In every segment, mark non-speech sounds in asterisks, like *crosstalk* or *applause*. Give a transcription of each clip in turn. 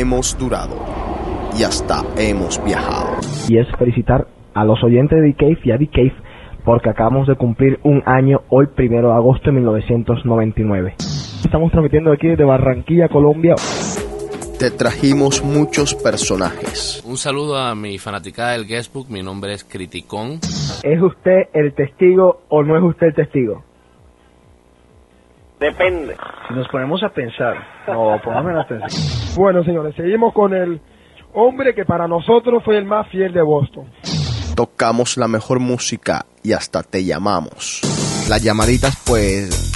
hemos durado y hasta hemos viajado. Y es felicitar a los oyentes de The y a The porque acabamos de cumplir un año hoy, primero de agosto de 1999. Estamos transmitiendo aquí desde Barranquilla, Colombia. Te trajimos muchos personajes. Un saludo a mi fanaticada del Guestbook, mi nombre es Criticón. ¿Es usted el testigo o no es usted el testigo? Depende. Si nos ponemos a pensar, no, pongámonos a pensar. Bueno, señores, seguimos con el hombre que para nosotros fue el más fiel de Boston. Tocamos la mejor música y hasta te llamamos. Las llamaditas, pues,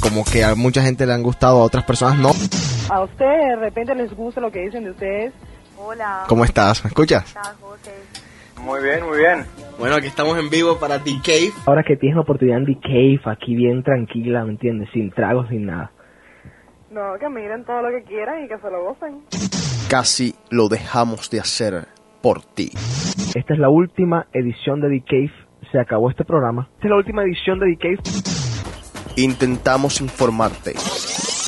como que a mucha gente le han gustado, a otras personas no. A ustedes de repente les gusta lo que dicen de ustedes. Hola. ¿Cómo estás? ¿Me escuchas? Muy bien, muy bien. Bueno, aquí estamos en vivo para The Cave. Ahora que tienes la oportunidad en The Cave, aquí bien tranquila, ¿me entiendes? Sin tragos, sin nada. No, que miren todo lo que quieran y que se lo gocen. Casi lo dejamos de hacer por ti. Esta es la última edición de The Cave. Se acabó este programa. Esta es la última edición de The Cave. Intentamos informarte.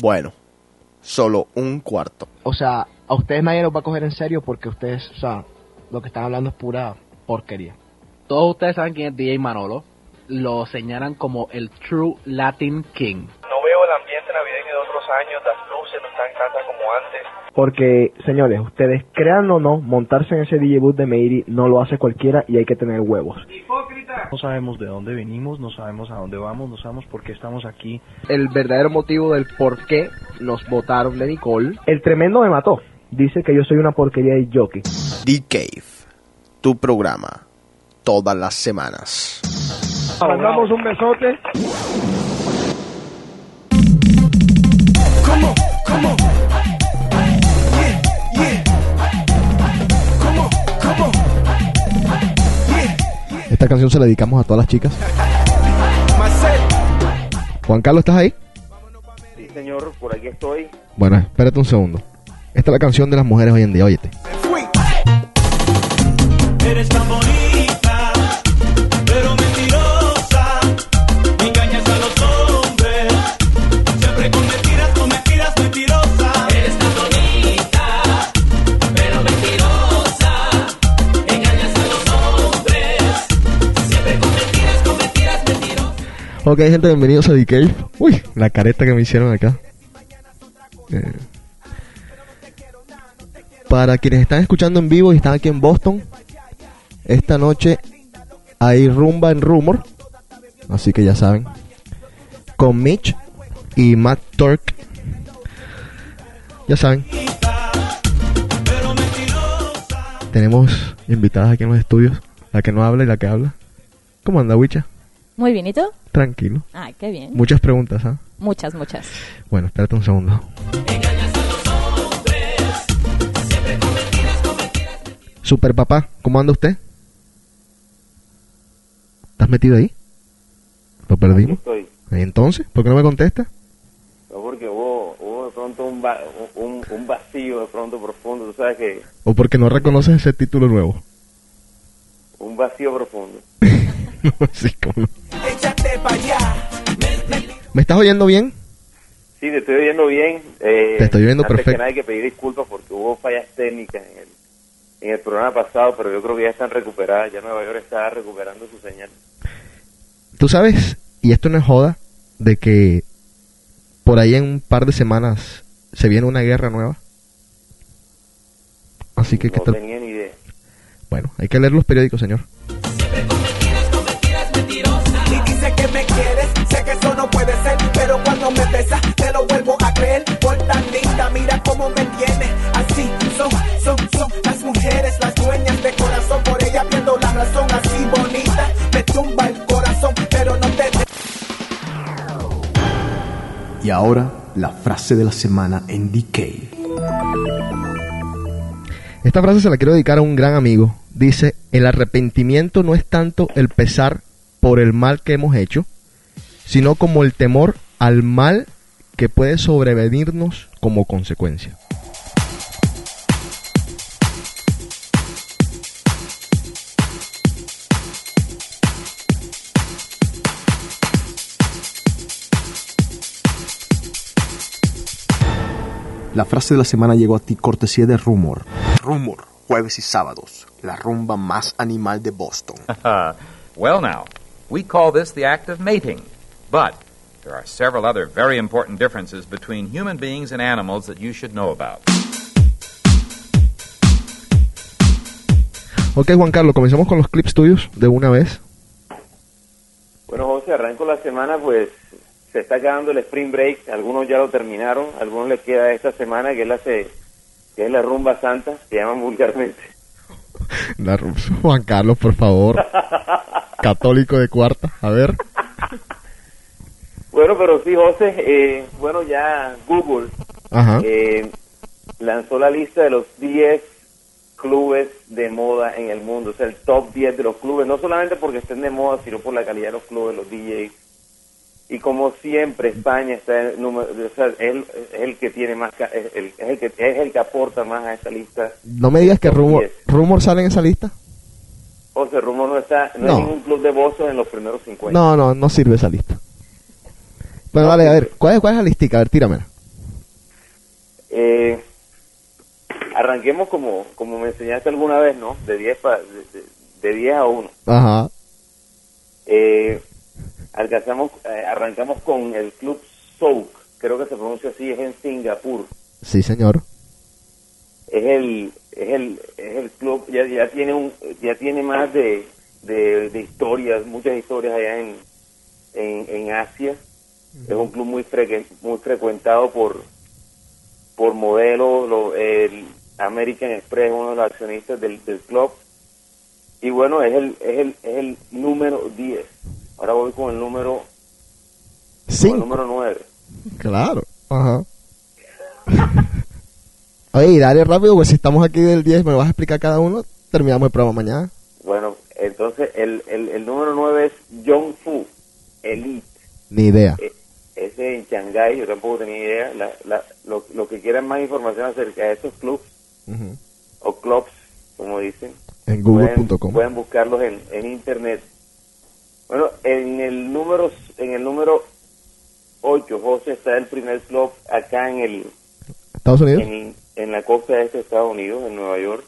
Bueno, solo un cuarto. O sea, a ustedes nadie los va a coger en serio porque ustedes, o sea, lo que están hablando es pura porquería. Todos ustedes saben quién es DJ Manolo. Lo señalan como el True Latin King. No veo el ambiente navideño de otros años, las luces no están tantas como antes. Porque, señores, ustedes crean o no, montarse en ese DJ booth de Meiri no lo hace cualquiera y hay que tener huevos. No sabemos de dónde venimos, no sabemos a dónde vamos, no sabemos por qué estamos aquí. El verdadero motivo del por qué nos votaron de Nicole. El tremendo me mató. Dice que yo soy una porquería de jockey. The Cave, tu programa, todas las semanas. Mandamos un besote. ¿Cómo? ¿Cómo? Esta canción se la dedicamos a todas las chicas. Marcel. Juan Carlos, ¿estás ahí? Sí, señor, por aquí estoy. Bueno, espérate un segundo. Esta es la canción de las mujeres hoy en día, óyete. Ok, gente, bienvenidos a The Cave. Uy, la careta que me hicieron acá. Eh, Para quienes están escuchando en vivo y están aquí en Boston, esta noche hay rumba en Rumor. Así que ya saben. Con Mitch y Matt Turk. Ya saben. Tenemos invitadas aquí en los estudios. La que no habla y la que habla. ¿Cómo anda, Wicha? Muy bien, ¿y tú? Tranquilo. Ah, qué bien. Muchas preguntas, ¿ah? Muchas, muchas. Bueno, espérate un segundo. Super papá, ¿cómo anda usted? ¿Estás metido ahí? ¿Lo perdimos? Estoy. ¿Y entonces? ¿Por qué no me contesta? No, porque hubo, hubo de pronto un, va- un, un vacío de pronto profundo, tú sabes que ¿O porque no reconoces ese título nuevo? un vacío profundo. *laughs* allá. *laughs* ¿Me estás oyendo bien? Sí, te estoy oyendo bien. Eh, Te estoy oyendo antes perfecto. que nada hay que pedir disculpas porque hubo fallas técnicas en el, en el programa pasado, pero yo creo que ya están recuperadas. Ya Nueva York está recuperando su señal. Tú sabes, y esto no es joda, de que por ahí en un par de semanas se viene una guerra nueva. Así que, ¿qué No tal? tenía ni idea. Bueno, hay que leer los periódicos, señor. No puede ser, pero cuando me besas te lo vuelvo a creer. Por tan linda, mira cómo me tiene. Así son, son, son las mujeres, las dueñas de corazón. Por ella pierdo la razón, así bonita, me tumba el corazón, pero no te Y ahora, la frase de la semana en Decay. Esta frase se la quiero dedicar a un gran amigo. Dice, el arrepentimiento no es tanto el pesar por el mal que hemos hecho, sino como el temor al mal que puede sobrevenirnos como consecuencia. La frase de la semana llegó a ti cortesía de Rumor. Rumor, jueves y sábados, la rumba más animal de Boston. *laughs* well, now, we call this the act of mating. But there are several other very important differences between human beings and animals that you should know about. Ok, Juan Carlos, comencemos con los clips tuyos de una vez. Bueno, José, arranco la semana, pues se está acabando el Spring Break. Algunos ya lo terminaron, algunos les queda esta semana, que es la, que es la rumba santa, se llaman vulgarmente. La ru- *laughs* Juan Carlos, por favor. *laughs* Católico de cuarta. A ver. Bueno, pero sí, José, eh, bueno, ya Google eh, lanzó la lista de los 10 clubes de moda en el mundo, o sea, el top 10 de los clubes, no solamente porque estén de moda, sino por la calidad de los clubes, los DJs. Y como siempre, España está en número, o sea, es el, es el que tiene más, es el, es el que es el que aporta más a esta lista. No me digas que Rumor, Rumor sale en esa lista. Sea, Rumor no está, no, No. hay ningún club de Boston en los primeros 50. No, no, no sirve esa lista. Bueno, dale, a ver, ¿cuál es, cuál es la listica? A ver, tíramela. Eh, arranquemos como, como me enseñaste alguna vez, ¿no? De 10 pa- de, de- de 10 a 1. Ajá. Eh, alcanzamos, eh, arrancamos con el club Souk, creo que se pronuncia así, es en Singapur. Sí, señor. Es el, es el, es el club, ya, ya tiene un, ya tiene más de, de, de historias, muchas historias allá en, en, en Asia. Es un club muy frecu- muy frecuentado por, por modelos, lo- el American Express, uno de los accionistas del, del club. Y bueno, es el, es el, es el número 10. Ahora voy con el número, con el Cinco. número 9. Claro. Ajá. *laughs* Oye, dale rápido, pues si estamos aquí del 10, me lo vas a explicar cada uno, terminamos el programa mañana. Bueno, entonces el, el, el número 9 es Yongfu Elite. Ni idea. Eh, Ese en Shanghái, yo tampoco tenía idea. La, la, lo, lo que quieran más información acerca de estos clubs o clubs, como dicen, En pueden, google.com. pueden buscarlos en, en internet. Bueno, en el número en el número 8, José, está el primer club acá en el ¿Estados Unidos? en, en la costa este de Estados Unidos, en Nueva York.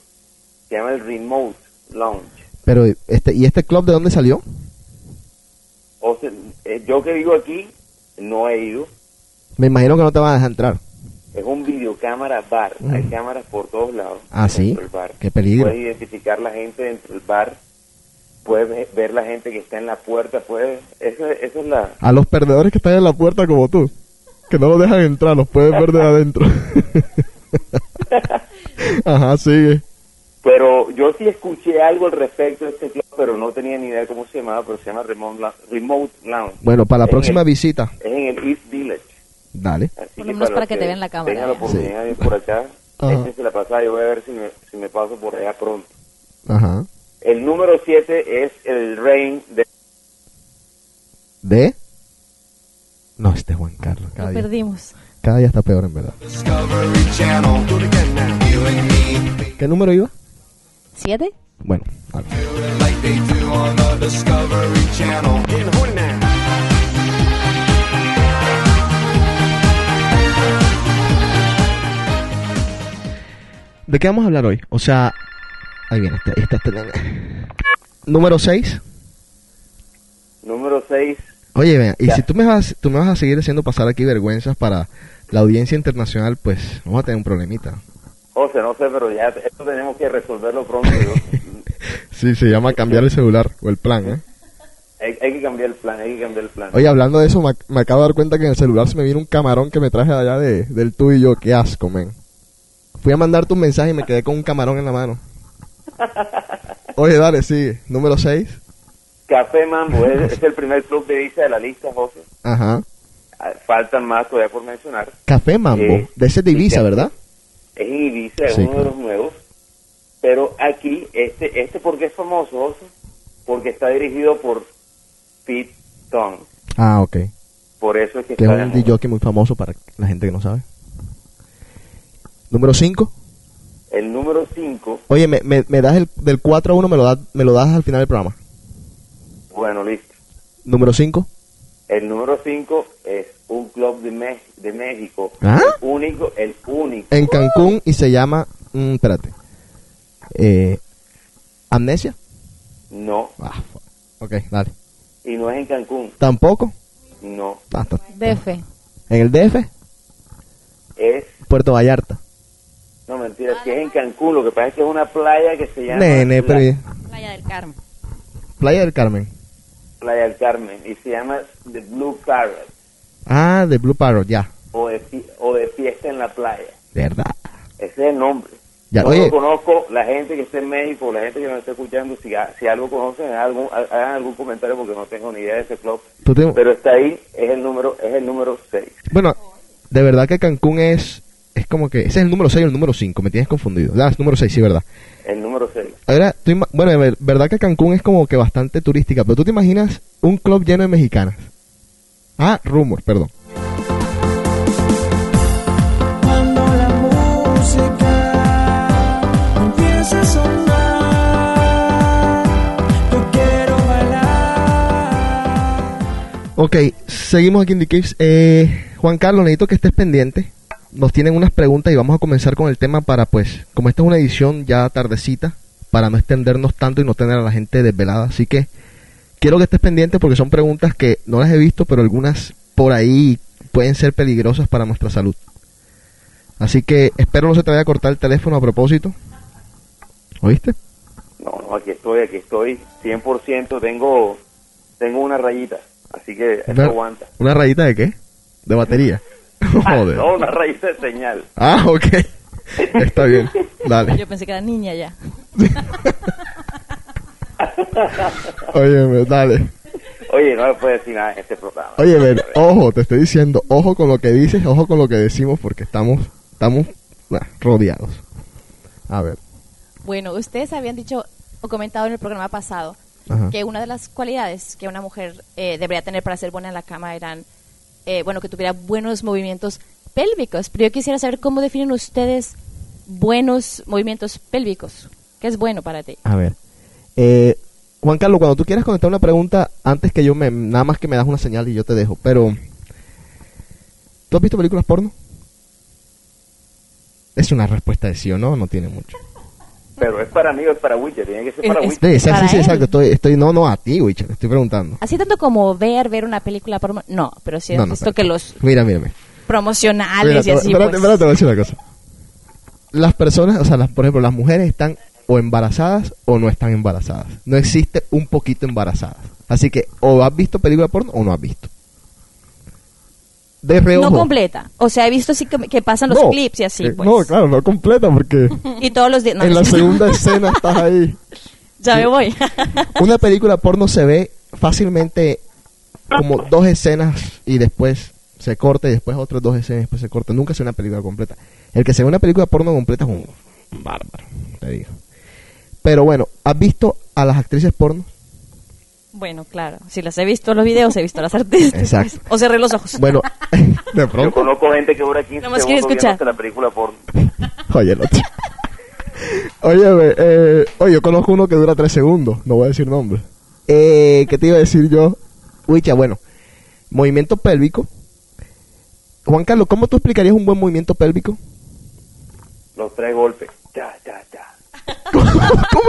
Se llama el Remote Lounge. Pero, este, ¿y este club de dónde salió? O sea, eh, yo que vivo aquí, no he ido. Me imagino que no te van a dejar entrar. Es un videocámara bar. Ujú. Hay cámaras por todos lados. Ah, ¿sí? bar. Qué peligro. Puedes identificar la gente dentro del bar. Puedes ve- ver la gente que está en la puerta. Puedes... Eso, eso es la... A los perdedores que están en la puerta como tú. Que no los dejan entrar, los puedes ver de adentro. *laughs* *laughs* Ajá, sigue. Pero yo sí escuché algo al respecto de este club, pero no tenía ni idea cómo se llamaba, pero se llama Remote, La- Remote Lounge. Bueno, para la Es próxima el- visita, Es en el East Village. dale. Así Por lo menos para que te vean la cámara. Tengan la oportunidad de ir por acá. Ajá. Échense la pasada, yo voy a ver si me, si me paso por allá pronto. Ajá. El número 7 es el Reign de ¿De? No, este Juan Carlos. Cada Lo día, perdimos. cada día está peor, en verdad. ¿Qué número iba? ¿Siete? Bueno. ¿De qué vamos a hablar hoy? O sea, ahí viene, esta, esta, esta- Número 6. número 6. Oye, vea, y Ya. si tú me, vas, tú me vas a seguir haciendo pasar aquí vergüenzas para la audiencia internacional, pues vamos a tener un problemita. José, no sé, pero ya esto tenemos que resolverlo pronto. yo- *laughs* Sí, se llama cambiar el celular o el plan, ¿eh? hay, hay que cambiar el plan, hay que cambiar el plan. Oye, hablando de eso, me, ac- me acabo de dar cuenta que en el celular se me vino un camarón que me traje de allá de, del tú y yo. Qué asco, men. Fui a mandarte un mensaje y me quedé con un camarón en la mano. *laughs* Oye, dale, sigue. Número 6. Café Mambo es, es el primer club de visa de la lista, José. Ajá. Ah, Faltan más todavía por mencionar. Café Mambo. Eh, de ese de Ibiza, ¿verdad? Es en Ibiza, es Sí, uno de los nuevos. Pero aquí, este, este ¿por qué es famoso? Porque está dirigido por Pete Tong. Ah, ok. Por eso es que Que es está de un. DJ muy famoso para la gente que no sabe. Número 5. El número 5, Oye, me, me, me das el del 4 a 1, me lo, das, me lo das al final del programa. bueno, listo. Número 5. El número 5 es un club de, Me- de México. ¿Ah? El único, el único. En Cancún y se llama... mm, espérate. Eh, ¿Amnesia? No, Ah, ok, dale. y no es en Cancún. ¿Tampoco? No, Ah, DF. ¿En el DF? es, Puerto Vallarta. no mentira, si es en Cancún, lo que pasa es que es una playa que se llama Nene, pero... Playa del Carmen. Playa del Carmen. Playa del Carmen y se llama The Blue Parrot Ah, de Blue Parrot, ya. o de, o de fiesta en la playa. ¿Verdad? Ese es el nombre. Ya, Yo oye. lo conozco, la gente que está en México, la gente que nos está escuchando, si, si algo conocen, hagan algún, hagan algún comentario porque no tengo ni idea de ese club. Te- Pero está ahí, es el número es el número 6. Bueno, de verdad que Cancún es... Es como que... Ese es el número 6 o el número 5. Me tienes confundido. Ah, es número 6, sí, ¿verdad? El número 6. Ahora, tú bueno, verdad que Cancún es como que bastante turística, pero tú te imaginas un club lleno de mexicanas. Ah, rumor, perdón. Cuando la música empieza a sonar, yo quiero bailar. Ok, seguimos aquí en The Caves. Eh, Juan Carlos, necesito que estés pendiente. Nos tienen unas preguntas y vamos a comenzar con el tema para, pues, como esta es una edición ya tardecita, para no extendernos tanto y no tener a la gente desvelada. Así que quiero que estés pendiente porque son preguntas que no las he visto, pero algunas por ahí pueden ser peligrosas para nuestra salud. Así que espero no se te vaya a cortar el teléfono a propósito. ¿Oíste? No, no, aquí estoy, aquí estoy, 100%, tengo tengo una rayita, así que Una, aguanta. ¿Una rayita de qué? De batería. *laughs* Ah, no, una rayita de señal. Ah, ok. *laughs* Está bien. Dale. Yo pensé que era niña ya. *laughs* *laughs* Óyeme, dale. Oye, no me puedes decir nada en este programa. Oye, ven, ojo, te estoy diciendo, ojo con lo que dices, ojo con lo que decimos, porque estamos, estamos nah, rodeados. A ver. Bueno, ustedes habían dicho o comentado en el programa pasado Ajá. que una de las cualidades que una mujer eh, debería tener para ser buena en la cama eran, eh, bueno, que tuviera buenos movimientos pélvicos. Pero yo quisiera saber cómo definen ustedes buenos movimientos pélvicos. ¿Qué es bueno para ti? A ver. Eh, Juan Carlos, cuando tú quieras contestar una pregunta, antes que yo me, nada más que me das una señal y yo te dejo, pero ¿tú has visto películas porno? Es una respuesta de sí o no, no tiene mucho. Pero es para mí o es para Witcher, tiene que ser Es- para es- Witcher. Sí, sí, para sí, él. exacto, estoy, estoy, no, no, a ti, Witcher, estoy preguntando. Así tanto como ver, ver una película por... No, pero sí No, has no, visto espérate. que los Mira, mírame. promocionales Mira, y así, espérate, pues. espérate, te voy a decir una cosa. Las personas, o sea, las, por ejemplo, las mujeres están o embarazadas o no están embarazadas. No existe un poquito embarazadas. Así que o has visto película porno o no has visto. De reojo. No completa. O sea, he visto así que, que pasan los No, clips y así, eh, pues. No, claro, no completa porque *laughs* Y todos los días... no, en la segunda *laughs* escena estás ahí. Ya me voy. *laughs* Una película porno se ve fácilmente como dos escenas y después se corta y después otras dos escenas y después se corta. Nunca se ve una película completa. El que se ve una película porno completa es un bárbaro, te digo. Pero bueno, ¿has visto a las actrices porno? Bueno, claro. Si las he visto en los videos, he visto a las artistas. Exacto. O cerré los ojos. Bueno, *laughs* de Yo pronto. conozco gente que dura 15 Nomás segundos escuchar. la película porno. *laughs* Oye, el otro. *laughs* Oye, eh, oye, yo conozco uno que dura tres segundos. No voy a decir nombre. Eh, ¿Qué te iba a decir yo? Wicha, bueno, movimiento pélvico. Juan Carlos, ¿cómo tú explicarías un buen movimiento pélvico? Los tres golpes. Ya, ya, ya. ¿Cómo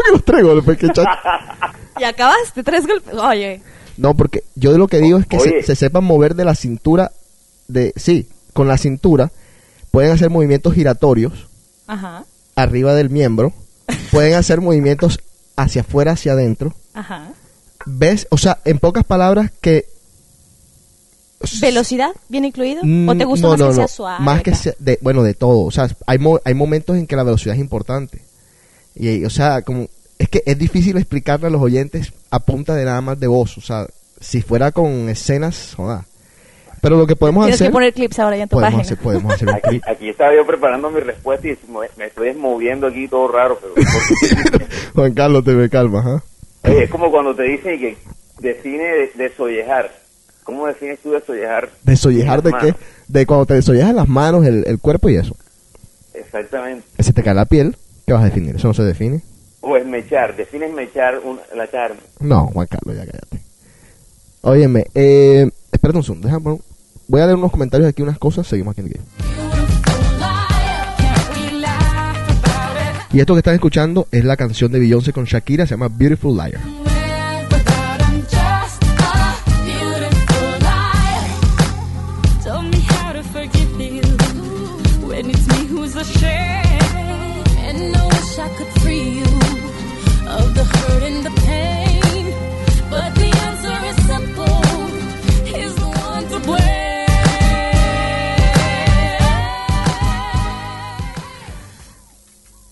que los tres golpes? ¿Qué cha- Y acabaste tres golpes. Oye. No, porque yo de lo que digo es que se, se sepan mover de la cintura, de sí, con la cintura, pueden hacer movimientos giratorios Ajá. arriba del miembro, pueden hacer movimientos hacia afuera, hacia adentro. Ajá. ¿Ves? O sea, en pocas palabras que... ¿Velocidad viene incluido? ¿O Mm, te gusta no, más no, que no. sea suave? Más que sea de, bueno, de todo. O sea, hay, mo- hay momentos en que la velocidad es importante. Y, o sea, como es que es difícil explicarle a los oyentes a punta de nada más de voz. O sea, si fuera con escenas, joda. Pero lo que podemos Tienes hacer... que poner clips ahora ya en tu podemos, página. hacer, podemos hacer un Aquí, clip. aquí estaba yo preparando mi respuesta y me, me estoy moviendo aquí todo raro. Pero, *laughs* Juan Carlos, te me calmas, ¿ah? Oye, es como cuando te dicen que define de- desollejar. ¿Cómo defines tú desollejar? ¿Desollejar de qué? De cuando te desollejas las manos, el, el cuerpo y eso. Exactamente. Que se te cae la piel, ¿qué vas a definir? Eso no se define. O esmechar. Defines mechar un- la carne. No, Juan Carlos, ya cállate. Óyeme, eh, espérate un segundo, déjame poner- voy a leer unos comentarios aquí, unas cosas, seguimos aquí en el game. Y esto que están escuchando es la canción de Beyoncé con Shakira, se llama Beautiful Liar.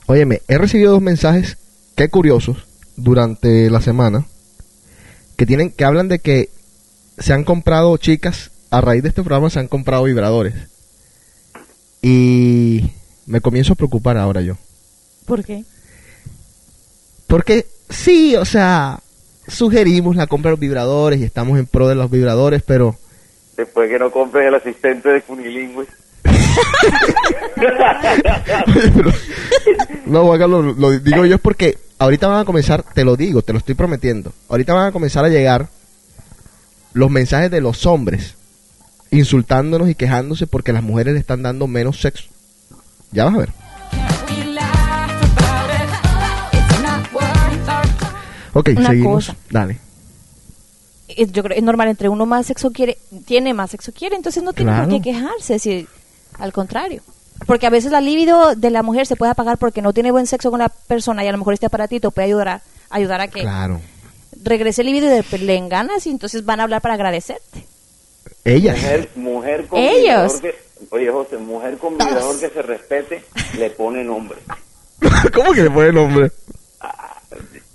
Óyeme, he recibido dos mensajes, qué curiosos, durante la semana, que tienen, que hablan de que se han comprado chicas, a raíz de este programa se han comprado vibradores. Y me comienzo a preocupar ahora yo. ¿Por qué? Porque sí, o sea, sugerimos la compra de los vibradores y estamos en pro de los vibradores, pero Después que no compren el asistente de Funilingüe. No, Juan Carlos, lo digo yo es porque ahorita van a comenzar, te lo digo, te lo estoy prometiendo, ahorita van a comenzar a llegar los mensajes de los hombres insultándonos y quejándose porque las mujeres le están dando menos sexo. Ya vas a ver. Ok, Una seguimos. cosa. Dale. Es- Yo creo que es normal, entre uno más sexo quiere, tiene más sexo quiere, entonces no tiene Claro. por qué quejarse, si, al contrario. Porque a veces la libido de la mujer se puede apagar porque no tiene buen sexo con la persona y a lo mejor este aparatito puede ayudar a, ayudar a que Claro. regrese el libido y después le enganas y entonces van a hablar para agradecerte. Ellas. Mujer, mujer con Ellos. vibrador que, oye José, mujer con vibrador que se respete, le pone nombre. *laughs* ¿Cómo que le pone nombre?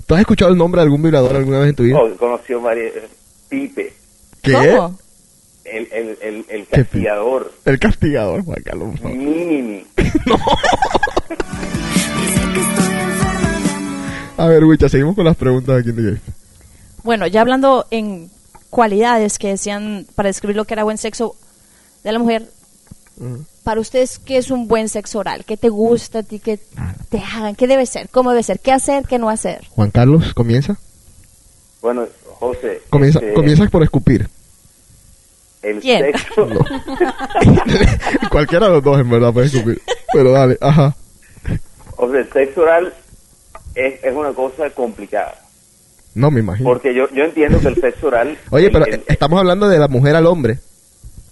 ¿Tú has escuchado el nombre de algún vibrador alguna vez en tu vida? Oh, conoció María Pipe, ¿Qué? El, el, el, el ¿Qué castigador, El castigador, Juan Carlos. por favor. Mini. *laughs* A ver, Wicha, seguimos con las preguntas aquí en Game. Bueno, ya hablando en cualidades que decían para describir lo que era buen sexo de la mujer, para ustedes, ¿qué es un buen sexo oral? ¿Qué te gusta a ti? ¿Qué te hagan? ¿Qué debe ser? ¿Cómo debe ser? ¿Qué hacer? ¿Qué no hacer? Juan Carlos, comienza. Bueno, José, Comienza, este, comienza por escupir. El ¿Quién? sexo, *laughs* Cualquiera de los dos, en verdad, puede escupir. Pero dale, ajá. o sea, el sexo oral es, es una cosa complicada. No me imagino. Porque yo, yo entiendo que el sexo oral, *laughs* Oye, el- pero el- eh, estamos hablando de la mujer al hombre.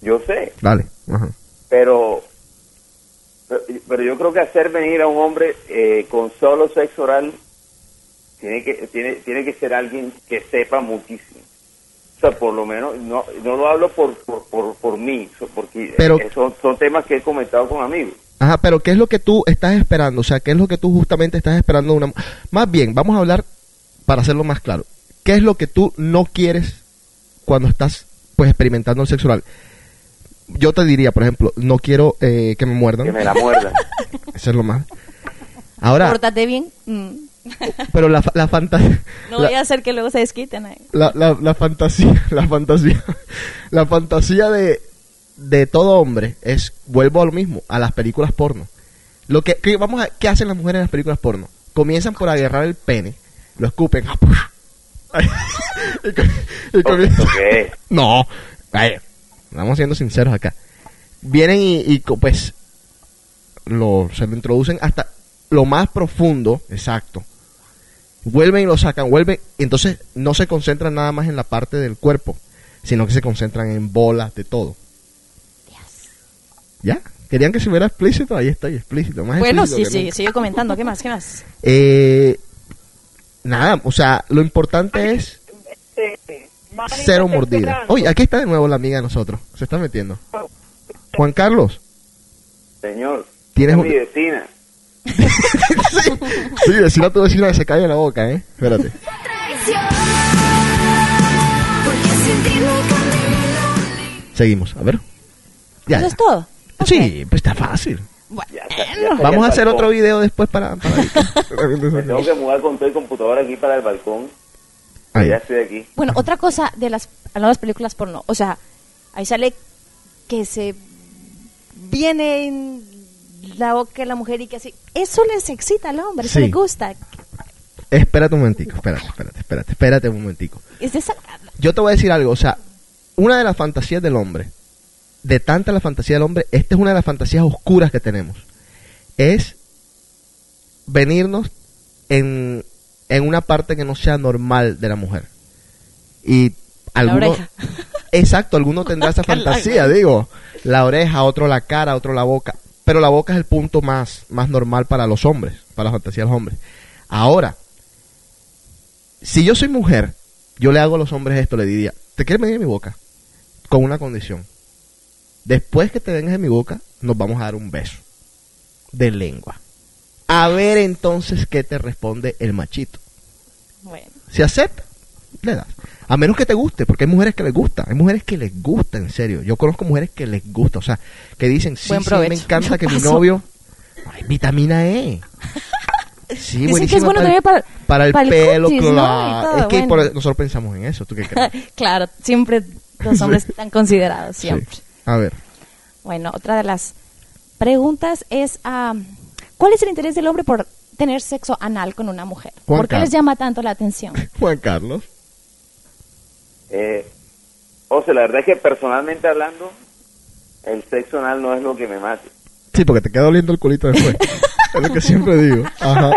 yo sé, Dale, ajá. pero, pero pero yo creo que hacer venir a un hombre eh, con solo sexo oral tiene que tiene tiene que ser alguien que sepa muchísimo o sea por lo menos no no lo hablo por por, por, por mí porque Pero- eh, son son temas que he comentado con amigos Ajá, pero ¿qué es lo que tú estás esperando? O sea, ¿qué es lo que tú justamente estás esperando una... Más bien, vamos a hablar para hacerlo más claro. ¿Qué es lo que tú no quieres cuando estás, pues, experimentando el sexo oral? Yo te diría, por ejemplo, no quiero eh, que me muerdan. que me la muerdan *laughs* Eso es lo más. Ahora, Pórtate bien. Mm. *laughs* pero la, fa- la fantasía... No voy a hacer que luego se desquiten. ahí. la, la, la fantasía, *laughs* la fantasía, la fantasía de, de todo hombre es, vuelvo a lo mismo, a las películas porno. Lo que, que vamos a, ¿qué hacen las mujeres en las películas porno? Comienzan por agarrar el pene, lo escupen, *laughs* y, co- y comienzan- ¿Qué? no, vaya, estamos siendo sinceros acá. Vienen y, y pues lo, se lo introducen hasta lo más profundo, exacto. Vuelven y lo sacan, vuelven, y entonces no se concentran nada más en la parte del cuerpo, sino que se concentran en bolas de todo. ¿Ya? ¿Querían que se hubiera explícito? Ahí está, explícito. Más Bueno, explícito sí, sí, nunca. sigue comentando. ¿Qué más? ¿Qué más? Eh, nada, o sea, lo importante es cero mordida. Oye, aquí está de nuevo la amiga de nosotros. Se está metiendo. Juan Carlos, señor Tienes mi vecina *laughs* sí, decirle a tu vecina que se calle la boca, ¿eh? Espérate. Seguimos, a ver. Ya, ¿Eso ya. es todo? Sí, pues está fácil. Ya está Vamos a hacer balcón. otro video después para... para- me *laughs* tengo que mudar con todo el computador aquí para el balcón Ahí. ya estoy aquí Bueno, otra cosa de las, hablando de las películas porno, o sea, ahí sale que se viene en la boca de la mujer y que así, eso les excita al hombre, eso Sí. le gusta. Espérate un momentico, espérate, espérate, espérate, espérate un momentico. Es esa- Yo te voy a decir algo, o sea, una de las fantasías del hombre de tanta la fantasía del hombre, esta es una de las fantasías oscuras que tenemos. Es venirnos en, en una parte que no sea normal de la mujer. Y alguno, oreja. exacto, alguno tendrá esa *laughs* fantasía, digo, la oreja, otro la cara, otro la boca, pero la boca es el punto más, más normal para los hombres, para la fantasía de los hombres. Ahora, si yo soy mujer, yo le hago a los hombres esto, le diría, ¿te quieres medir en mi boca? Con una condición. Después que te vengas en mi boca, nos vamos a dar un beso de lengua. A ver entonces qué te responde el machito. Bueno, Si acepta, le das. A menos que te guste, porque hay mujeres que les gusta. Hay mujeres que les gusta, en serio. Yo conozco mujeres que les gusta. O sea, que dicen, sí, sí, me encanta que *laughs* mi novio... Ay, vitamina E. Sí, Dicen que es bueno también para- para el para el pelo, claro. Es que bueno. por- nosotros pensamos en eso. ¿Tú qué crees? *laughs* claro, siempre los hombres Sí. están considerados, siempre. Sí. A ver. Bueno, otra de las preguntas es, ah, ¿cuál es el interés del hombre por tener sexo anal con una mujer? Juan ¿Por qué les llama tanto la atención? *laughs* Juan Carlos. Eh, o sea, la verdad es que personalmente hablando, el sexo anal no es lo que me mate. Sí, porque te queda oliendo el culito después. *laughs* es lo que siempre digo. Ajá.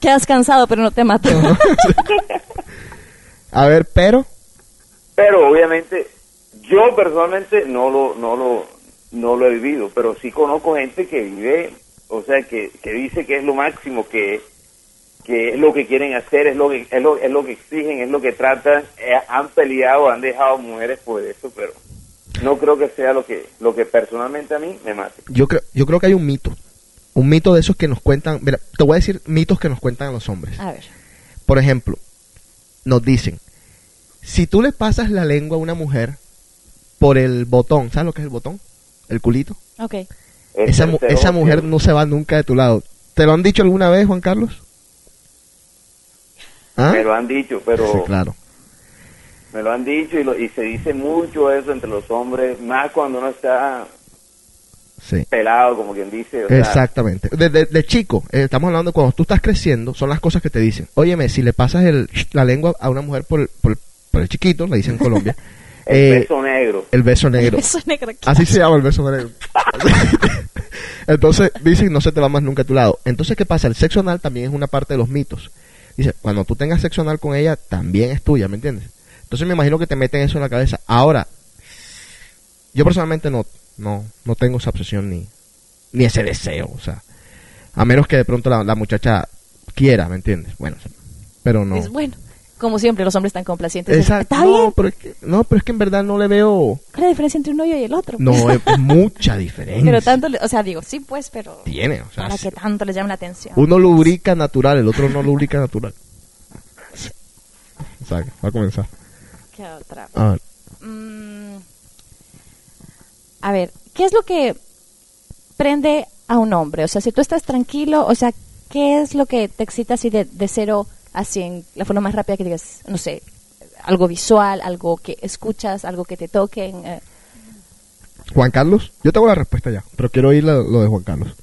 Quedas cansado, pero no te mata. A ver, pero... Pero obviamente, yo personalmente no lo, no lo, no lo he vivido, pero sí conozco gente que vive, o sea, que, que dice que es lo máximo, que, que es lo que quieren hacer, es lo que, es lo, es lo que exigen, es lo que tratan, eh, han peleado, han dejado mujeres por eso, pero no creo que sea lo que, lo que personalmente a mí me mate. Yo creo, yo creo que hay un mito. Un mito de esos que nos cuentan... Mira, te voy a decir mitos que nos cuentan a los hombres. A ver. Por ejemplo, nos dicen, si tú le pasas la lengua a una mujer por el botón, ¿sabes lo que es el botón? El culito. Ok. Esa, esa mujer no se va nunca de tu lado. ¿Te lo han dicho alguna vez, Juan Carlos? ¿Ah? Me lo han dicho, pero Sí, claro. me lo han dicho y, lo- y se dice mucho eso entre los hombres, más cuando uno está Sí. pelado, como quien dice. o sea, Exactamente. De, de- de chico, eh, estamos hablando de cuando tú estás creciendo, son las cosas que te dicen. Óyeme, si le pasas el, la lengua a una mujer por, el- por, el- por el chiquito, le dicen en Colombia. *laughs* El eh, beso negro. El beso negro. Beso negro, Así se llama el beso negro. *laughs* Entonces dicen no se te va más nunca a tu lado. Entonces, ¿qué pasa? El sexo anal también es una parte de los mitos. Dice, cuando tú tengas sexo anal con ella, también es tuya, ¿me entiendes? Entonces me imagino que te meten eso en la cabeza. Ahora, yo personalmente no, no, no tengo esa obsesión ni, ni ese deseo, o sea, a menos que de pronto la, la muchacha quiera, ¿me entiendes? Bueno, pero no. Es bueno. Como siempre, los hombres están complacientes. Exacto. Está no, bien. pero es que, no, pero es que en verdad no le veo, ¿Cuál es la diferencia entre un hoyo y el otro? no, es *laughs* mucha diferencia. Pero tanto, le- o sea, digo, sí, pues, pero Tiene, o sea, para sí. que tanto les llame la atención. Uno lubrica natural, el otro no lubrica natural. O sea, va a comenzar. ¿Qué otra? A ver. Mm, a ver, ¿qué es lo que prende a un hombre? O sea, si tú estás tranquilo, o sea, ¿qué es lo que te excita así de, de cero a cien? La forma más rápida que digas, no sé, algo visual, algo que escuchas, algo que te toquen. eh. Juan Carlos, yo tengo la respuesta ya, pero quiero oír lo, lo de Juan Carlos.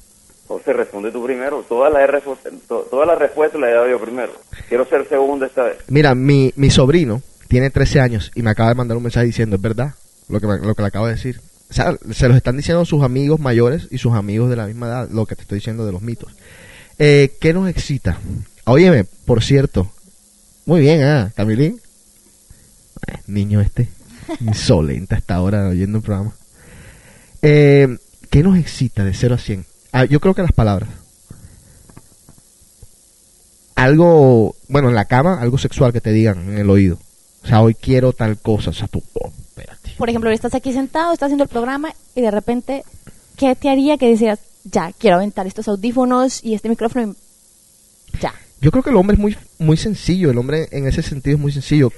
José, responde tú primero. Todas las respuestas to- todas las respuestas las he dado yo primero. Quiero ser segundo esta vez. Mira, mi, mi sobrino tiene 13 años y me acaba de mandar un mensaje diciendo, es verdad, lo que, me- lo que le acabo de decir. O sea, se los están diciendo sus amigos mayores y sus amigos de la misma edad, lo que te estoy diciendo de los mitos. Eh, ¿Qué nos excita? Óyeme, por cierto, muy bien, ah, Camilín. Eh, niño este, insolente hasta ahora oyendo el programa. Eh, ¿Qué nos excita de 0 a 100? Ah, yo creo que las palabras. Algo, bueno, en la cama, algo sexual que te digan en el oído. O sea, hoy quiero tal cosa. O sea, tú, oh, Por ejemplo, estás aquí sentado, estás haciendo el programa y de repente, ¿qué te haría que decías, ya, quiero aventar estos audífonos y este micrófono? Yo creo que el hombre es muy, muy sencillo. El hombre en ese sentido es muy sencillo.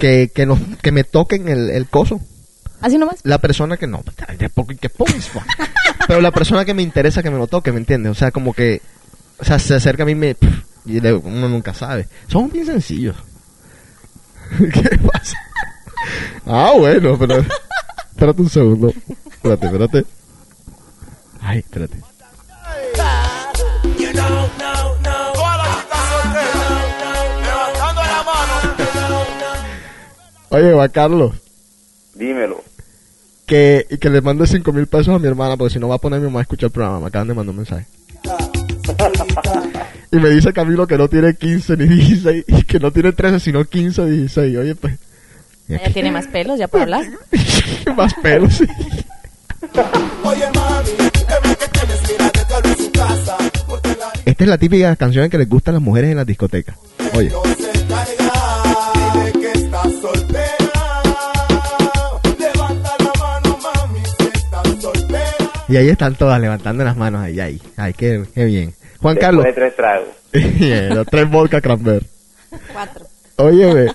Que, que, nos, que me toquen el, el coso. Así nomás. La persona que no, de poco y que fa. pero la persona que me interesa que me lo toque, ¿me entiendes? O sea, como que, o sea, se acerca a mí me, y de- uno nunca sabe. Son bien sencillos. *laughs* ¿Qué pasa? Ah, bueno, pero, espérate un segundo. Espérate, espérate. Ay, espérate. Oye, Juan Carlos, Dímelo. que, y que le mande 5 mil pesos a mi hermana, porque si no va a poner mi mamá a escuchar el programa. Me acaban de mandar un mensaje. *laughs* Y me dice Camilo que no tiene 15 ni 16, y que no tiene 13, sino 15 o 16. Oye, pues, Ella tiene más pelos, ya puede hablar. *laughs* más pelos, sí. Esta es la típica canción que les gusta a las mujeres en las discotecas. Oye. Y ahí están todas levantando las manos ahí, ahí. Ay, qué, qué bien. Juan Después Carlos. de tres tragos. *laughs* Los tres vodka cranberry. Cuatro. Óyeme.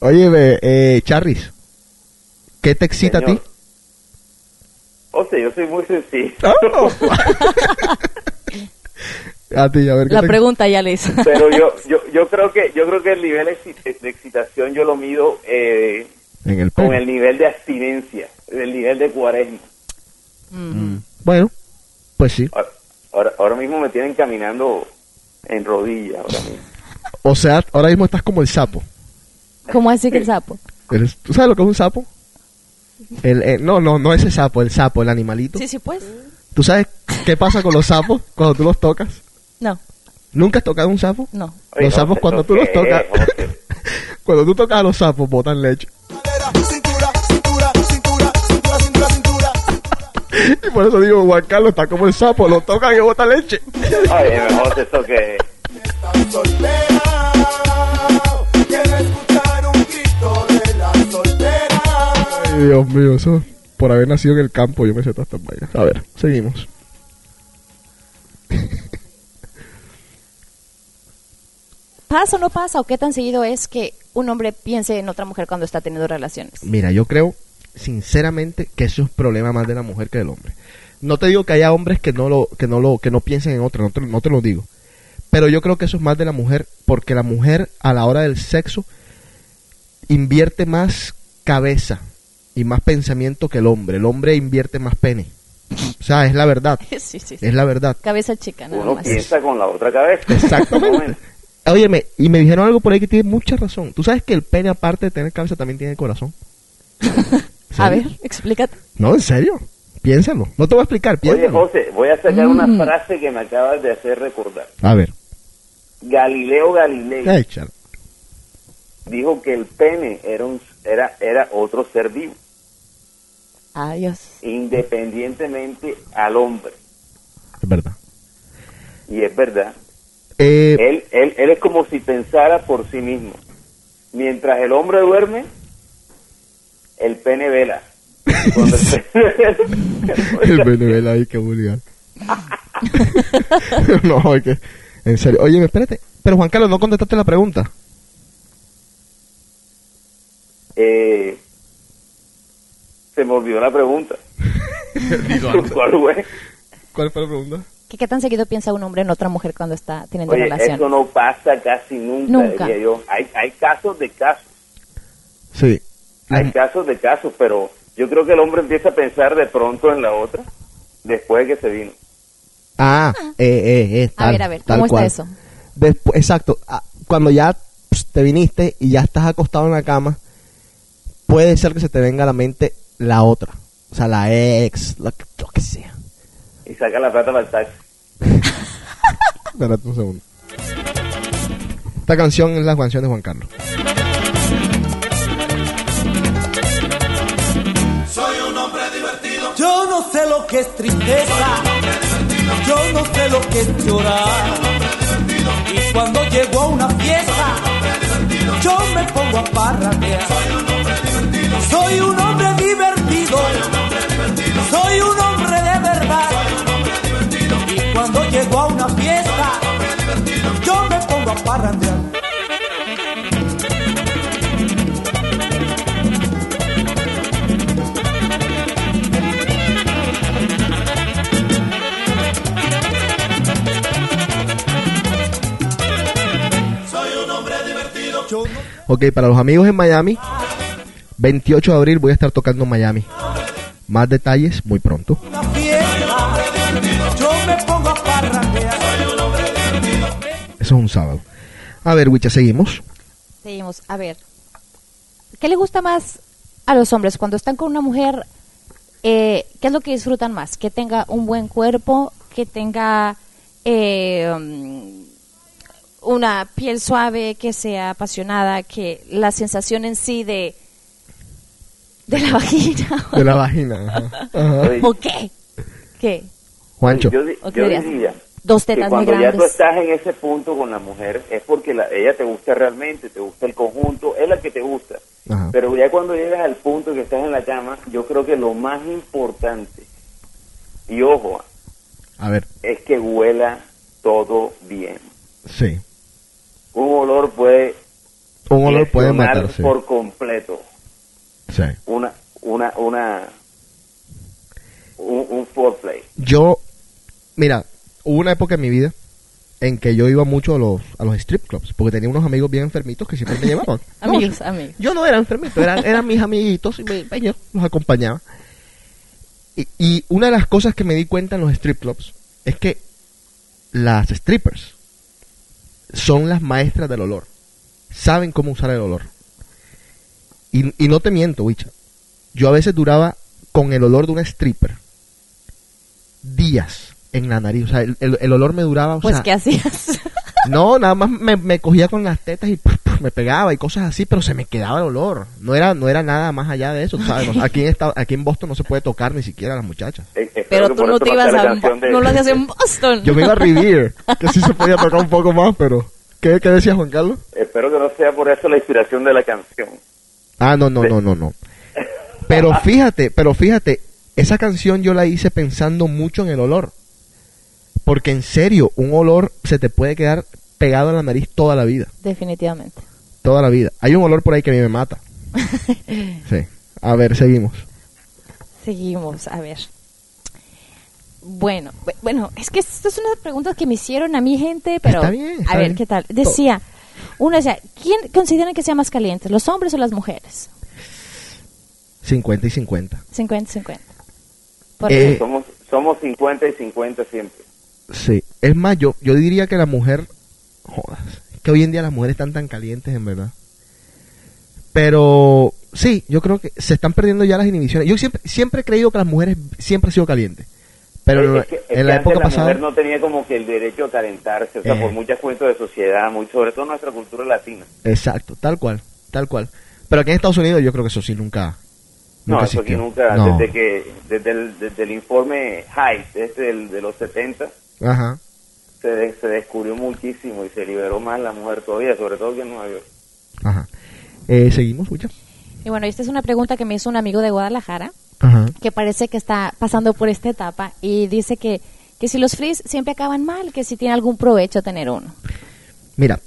Óyeme, eh, Charris. ¿Qué te excita a ti? O sea, yo soy muy sencillo. Oh. *laughs* A ti, a ver. ¿qué La te- pregunta ya le hizo. Pero yo, *laughs* yo, yo creo que, yo creo que el nivel de excitación yo lo mido eh, En el con el nivel de abstinencia, el nivel de cuaresma. Mm. Bueno, pues sí. Ahora, ahora, ahora mismo me tienen caminando en rodillas. Ahora mismo. O sea, ahora mismo estás como el sapo. ¿Cómo así que el sapo? Eres- ¿Tú sabes lo que es un sapo? El, eh, no, no, no ese sapo, el sapo, el animalito. Sí, sí, pues. ¿Tú sabes qué pasa con los sapos cuando tú los tocas? No, ¿Nunca has tocado un sapo? no. Los sapos cuando tú los tocas, *laughs* cuando tú tocas a los sapos botan leche. *laughs* Y por eso digo, Juan Carlos está como el sapo, lo tocan y bota leche. Oye, mejor eso que... Ay, Dios mío, eso por haber nacido en el campo yo me sé todas estas vainas. A ver, seguimos. *laughs* ¿Pasa o no pasa? ¿O qué tan seguido es que un hombre piense en otra mujer cuando está teniendo relaciones? Mira, yo creo sinceramente que eso es problema más de la mujer que del hombre. No te digo que haya hombres que no lo que no lo que no piensen en otra, no te, no te lo digo. Pero yo creo que eso es más de la mujer porque la mujer a la hora del sexo invierte más cabeza y más pensamiento que el hombre. El hombre invierte más pene. O sea, es la verdad. *laughs* Sí, sí, sí. Es la verdad. Cabeza chica, nada Uno más. piensa con la otra cabeza. Exactamente. Óyeme, y me dijeron algo por ahí que tiene mucha razón. ¿Tú sabes que el pene, aparte de tener cabeza, también tiene corazón? *laughs* A ver, explícate. No, en serio. Piénsalo. No te voy a explicar, Oye, piénsalo. José, voy a sacar una Mm. frase que me acabas de hacer recordar. A ver. Galileo Galilei Ay, dijo que el pene era, un, era, era otro ser vivo, Adiós. independientemente al hombre. Es verdad. Y es verdad. Eh, Él, él, él es como si pensara por sí mismo. Mientras el hombre duerme, el pene vela. *laughs* El pene- el Venezuela ahí, qué vulgar. *laughs* no, es que... En serio. Oye, espérate. Pero Juan Carlos, no contestaste la pregunta. Eh, se me olvidó la pregunta. *laughs* ¿Cuál fue? ¿Cuál fue la pregunta? ¿Qué, ¿Qué tan seguido piensa un hombre en otra mujer cuando está teniendo Oye, relaciones? eso no pasa casi nunca, Nunca. diría yo. Hay, hay casos de casos, Sí. Hay casos de casos, pero yo creo que el hombre empieza a pensar de pronto en la otra después de que se vino. Ah, eh, eh, eh. A ver, a ver, ¿cómo está cual. eso? Despu- exacto. Ah, Cuando ya pues, te viniste y ya estás acostado en la cama, puede ser que se te venga a la mente la otra. O sea, la ex, lo que, lo que sea. Y saca la plata para el taxi. *laughs* Espérate un segundo. Esta canción es la canción de Juan Carlos. Que es tristeza. Yo no sé lo que es llorar. Y cuando llego a una fiesta, yo me pongo a parrandear. Soy un hombre divertido. Soy un hombre de verdad. Y cuando llego a una fiesta, yo me pongo a parrandear. Ok, para los amigos en Miami, 28 de abril voy a estar tocando en Miami. Más detalles muy pronto. Eso es un sábado. A ver, Wicha, seguimos. Seguimos. A ver. ¿Qué le gusta más a los hombres cuando están con una mujer, eh, ¿qué es lo que disfrutan más? Que tenga un buen cuerpo, que tenga eh, una piel suave, que sea apasionada, que la sensación en sí de de la vagina. *laughs* De la vagina. ajá. Ajá. ¿O qué? ¿Qué? Juancho. Yo, di- ¿O yo diría Dos que tetas muy cuando ya tú estás en ese punto con la mujer es porque la- ella te gusta realmente, te gusta el conjunto, es la que te gusta. Ajá. Pero ya cuando llegas al punto que estás en la cama, yo creo que lo más importante, y ojo, A ver, es que huela todo bien. sí. Un olor puede Un olor puede matar, por completo Sí. una una una un, un foreplay. Yo, mira, hubo una época en mi vida en que yo iba mucho a los, a los strip clubs, porque tenía unos amigos bien enfermitos que siempre me llevaban. *laughs* Amigos, No, amigos. Yo no era enfermito, eran, eran mis amiguitos y me, yo los acompañaba. Y, y una de las cosas que me di cuenta en los strip clubs es que las strippers son las maestras del olor. Saben cómo usar el olor. Y, y no te miento, Wicha. Yo a veces duraba con el olor de una stripper días en la nariz. O sea, el, el- el olor me duraba. O Pues, sea, ¿qué hacías? *laughs* no, nada más me, me cogía con las tetas y me pegaba y cosas así, pero se me quedaba el olor. No era, no era nada más allá de eso, ¿sabes? No- aquí, en esta- aquí en Boston no se puede tocar ni siquiera a las muchachas. Eh, espero Pero tú no te ibas a... de- No lo hacías en *laughs* Boston. Yo me iba a Revere, *laughs* que sí se podía tocar un poco más, pero... ¿Qué, qué decía Juan Carlos? Espero que no sea por eso la inspiración de la canción. Ah, no, no, no, no, no. Pero fíjate, pero fíjate, esa canción yo la hice pensando mucho en el olor. Porque en serio, un olor se te puede quedar pegado en la nariz toda la vida. Definitivamente. Toda la vida. Hay un olor por ahí que a mí me mata. *laughs* Sí. A ver, seguimos. Seguimos, a ver. Bueno, bu- bueno, es que estas son unas preguntas que me hicieron a mi gente, pero Está bien, está a ver, bien. ¿qué tal? Decía, uno decía, ¿quién consideran que sea más caliente, los hombres o las mujeres? 50 y 50. 50-50. ¿Por Eh, qué? Somos somos 50 y 50 siempre. Sí. Es más, yo, yo diría que la mujer... Jodas. Que hoy en día las mujeres están tan calientes, en verdad. Pero sí, yo creo que se están perdiendo ya las inhibiciones. Yo siempre, siempre he creído que las mujeres siempre han sido calientes. Pero es que, es en la época la pasada... mujer no tenía como que el derecho a calentarse, o sea, Eh. por muchas cuentas de sociedad, muy, sobre todo nuestra cultura latina. Exacto, tal cual, tal cual. Pero aquí en Estados Unidos yo creo que eso sí nunca... No, nunca eso aquí existió. nunca, No. desde que desde el, desde el informe Hyde, este del- de los 70, Ajá. Se, de- se descubrió muchísimo y se liberó más la mujer todavía, sobre todo aquí en Nueva York. Ajá. Eh, Seguimos, mucha. Y bueno, esta es una pregunta que me hizo un amigo de Guadalajara, Ajá. que parece que está pasando por esta etapa y dice que, que si los frizz siempre acaban mal, que si tiene algún provecho tener uno. Mira,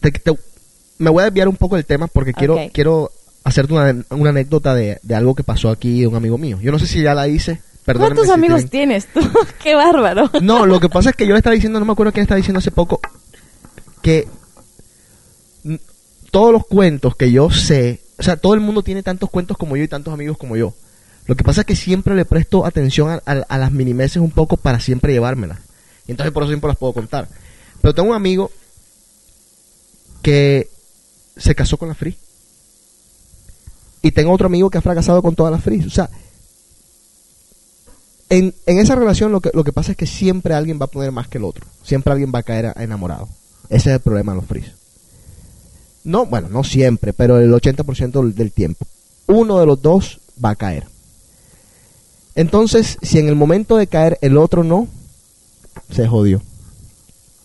te- te- me voy a desviar un poco del tema porque quiero, quiero hacerte una, una anécdota de, de algo que pasó aquí de un amigo mío. Yo no sé si ya la hice. Perdónenme ¿Cuántos si amigos tienen- tienes tú? *laughs* ¡Qué bárbaro! No, lo que *laughs* pasa es que yo le estaba diciendo, no me acuerdo quién estaba diciendo hace poco, que todos los cuentos que yo sé, o sea, todo el mundo tiene tantos cuentos como yo y tantos amigos como yo. Lo que pasa es que siempre le presto atención a, a- a las minimeses un poco para siempre llevármelas. Y entonces por eso siempre las puedo contar. Pero tengo un amigo que se casó con la Free. Y tengo otro amigo que ha fracasado con todas las Free. O sea, en, en esa relación lo que, lo que pasa es que siempre alguien va a poner más que el otro. Siempre alguien va a caer a- enamorado. Ese es el problema de los frizz. No, bueno, no siempre, pero el 80% del- del tiempo. Uno de los dos va a caer. Entonces, si en el momento de caer el otro no, se jodió.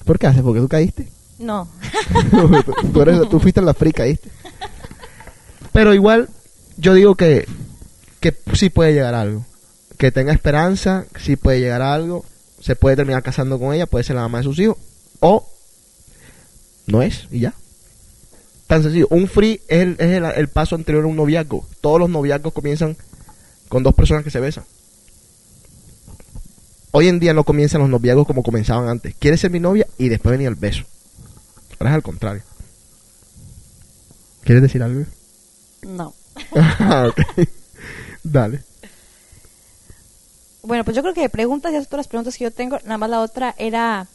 ¿Por qué haces? Porque tú caíste. No. *laughs* tú, eres, tú fuiste en la free, caíste. Pero igual, yo digo que, que sí puede llegar a algo. Que tenga esperanza, sí puede llegar a algo. Se puede terminar casando con ella, puede ser la mamá de sus hijos. O no es, y ya. Tan sencillo. Un free es el, es el, el paso anterior a un noviazgo. Todos los noviazgos comienzan con dos personas que se besan. Hoy en día no comienzan los noviazgos como comenzaban antes. ¿Quieres ser mi novia? Y después venía el beso. Ahora es al contrario. ¿Quieres decir algo? No. *laughs* Ah. Dale. Bueno, pues yo creo que de preguntas y otras preguntas que yo tengo, nada más la otra era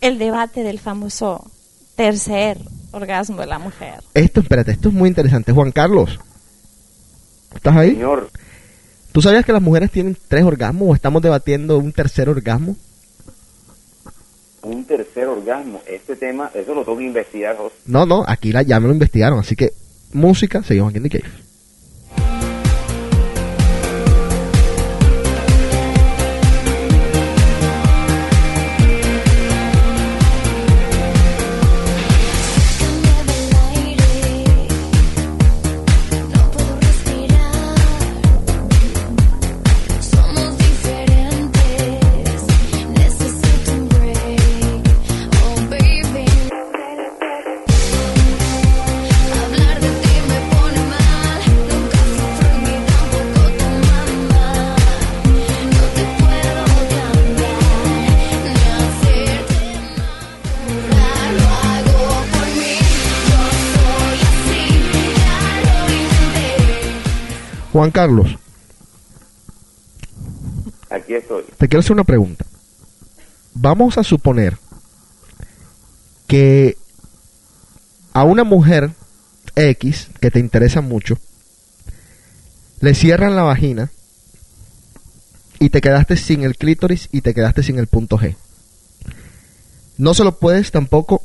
el debate del famoso tercer orgasmo de la mujer. Esto, espérate, esto es muy interesante. Juan Carlos, ¿Estás ahí? Señor, ¿Tú sabías que las mujeres tienen tres orgasmos o estamos debatiendo un tercer orgasmo? un tercer orgasmo. Este tema, eso lo tengo que investigar, José. No, no, aquí la, ya me lo investigaron, así que música, seguimos aquí en The Cave. Juan Carlos, Aquí estoy. te quiero hacer una pregunta. Vamos a suponer que a una mujer X que te interesa mucho le cierran la vagina y te quedaste sin el clítoris y te quedaste sin el punto G. No se lo puedes tampoco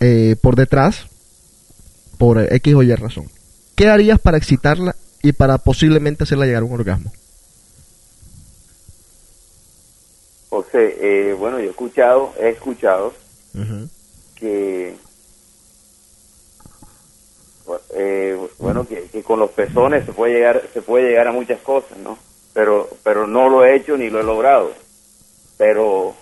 eh, por detrás por X o Y razón. ¿Qué harías para excitarla y para posiblemente hacerla llegar a un orgasmo? José, eh, bueno, yo he escuchado, he escuchado que, eh, bueno, que, que con los pezones se puede llegar, se puede llegar a muchas cosas, ¿no? Pero, pero no lo he hecho ni lo he logrado. Pero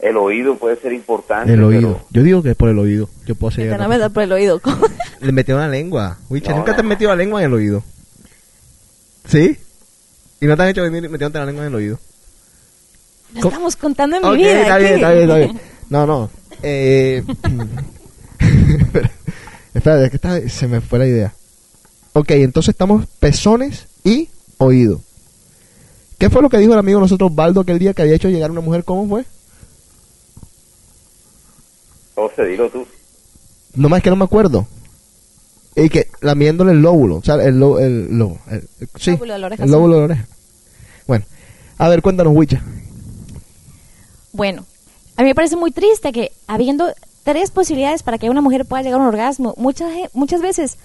el oído puede ser importante. El pero- oído. Yo digo que por el oído. Yo puedo hacer Te meter por el oído. ¿cómo? *laughs* Le metió la lengua. Wicha, No, ¿nunca te has metido la lengua en el oído? ¿Sí? ¿Y no te han hecho venir metiéndote la lengua en el oído? Lo ¿Cómo? estamos contando en mi vida. está aquí. bien, está bien, está bien. *laughs* No, no. Eh, *laughs* espera, es que está- se me fue la idea. Ok, entonces estamos pezones y oído. ¿Qué fue lo que dijo el amigo de nosotros, Baldo, aquel día que había hecho llegar una mujer? ¿Cómo fue? José, dilo tú. No más que no me acuerdo. Y que lamiéndole el lóbulo, o sea, el lo- el lo- el- sí, Lóbulo de la oreja, el sí. lóbulo de la oreja. Bueno, a ver, cuéntanos, Wicha. Bueno, a mí me parece muy triste que habiendo tres posibilidades para que una mujer pueda llegar a un orgasmo, muchas, muchas veces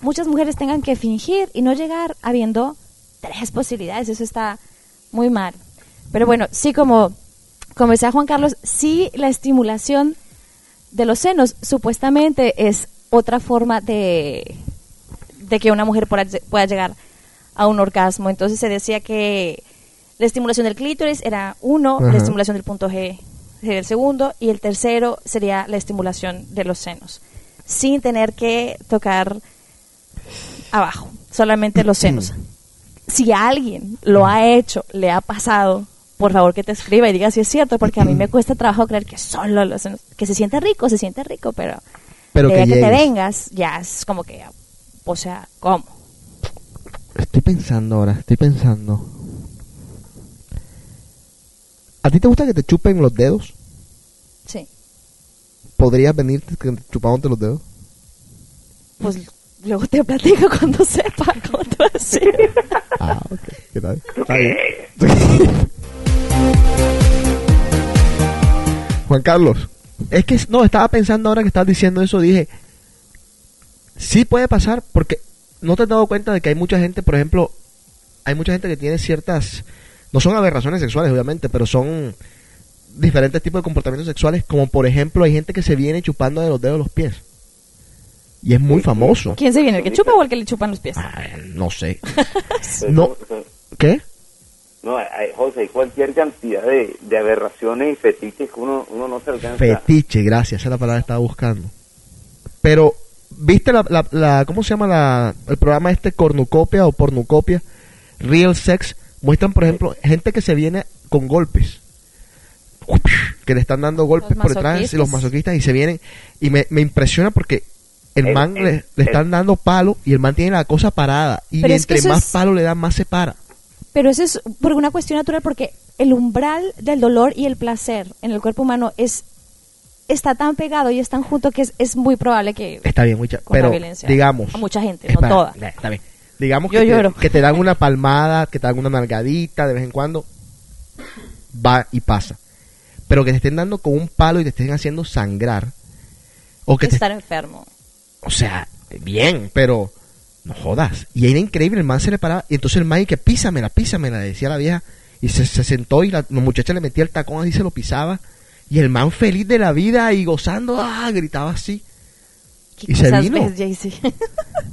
muchas mujeres tengan que fingir y no llegar habiendo tres posibilidades. Eso está muy mal. Pero bueno, sí, como, como decía Juan Carlos, sí la estimulación de los senos supuestamente es otra forma de, de que una mujer pueda, pueda llegar a un orgasmo. Entonces se decía que la estimulación del clítoris era uno, Ajá. la estimulación del punto G sería el segundo y el tercero sería la estimulación de los senos, sin tener que tocar abajo, solamente los senos. *clears throat* Si alguien lo ha hecho, le ha pasado, por favor que te escriba y diga si es cierto, porque a mí me cuesta trabajo creer que solo los que se siente rico, se siente rico, pero, Pero que que te vengas, ya es como que, o sea, ¿cómo? Estoy pensando ahora, estoy pensando. ¿A ti te gusta que te chupen los dedos? Sí. ¿Podrías te chupándote los dedos? Pues luego te platico *laughs* cuando sepa cómo te voy a decir. Ah, ok. ¿Qué tal? *laughs* Está bien. *laughs* Juan Carlos, es que no, estaba pensando ahora que estabas diciendo eso, dije, sí puede pasar porque no te has dado cuenta de que hay mucha gente, por ejemplo, hay mucha gente que tiene ciertas, no son aberraciones sexuales obviamente, pero son diferentes tipos de comportamientos sexuales, como por ejemplo hay gente que se viene chupando de los dedos de los pies. Y es muy famoso. ¿Quién se viene? ¿El que chupa o el que le chupan los pies? No sé. *laughs* No. ¿Qué? No, hay, José, hay cualquier cantidad de, de aberraciones y fetiches que uno, uno no se alcanza. Fetiche, gracias, esa es la palabra que estaba buscando. Pero, ¿viste la, la, la- cómo se llama la, el programa este cornucopia o pornucopia? Real Sex. Muestran, por ejemplo, gente que se viene con golpes. Que le están dando golpes Los por detrás y los masoquistas. y se vienen. Y me, me impresiona porque el El- man el- le, le el- están dando palo y el man tiene la cosa parada. Y Pero es que entre más es- palo le dan, más se para. Pero eso es por una cuestión natural, porque el umbral del dolor y el placer en el cuerpo humano es está tan pegado y es tan junto que es, es muy probable que Está bien, mucha. Pero, violencia digamos. a mucha gente, no toda. Está bien. digamos Yo que, te, lloro. que te dan una palmada, que te dan una nalgadita de vez en cuando, va y pasa. Pero que te estén dando con un palo y te estén haciendo sangrar, o que te, Estar enfermo. o sea, bien, pero no jodas. Y era increíble, el man se le paraba, y entonces el man y que písamela, písamela, decía la vieja, y se, se sentó y la, la muchacha le metía el tacón así, se lo pisaba, y el man feliz de la vida y gozando, ah, gritaba así. ¿Qué Y se vino. ves? *laughs*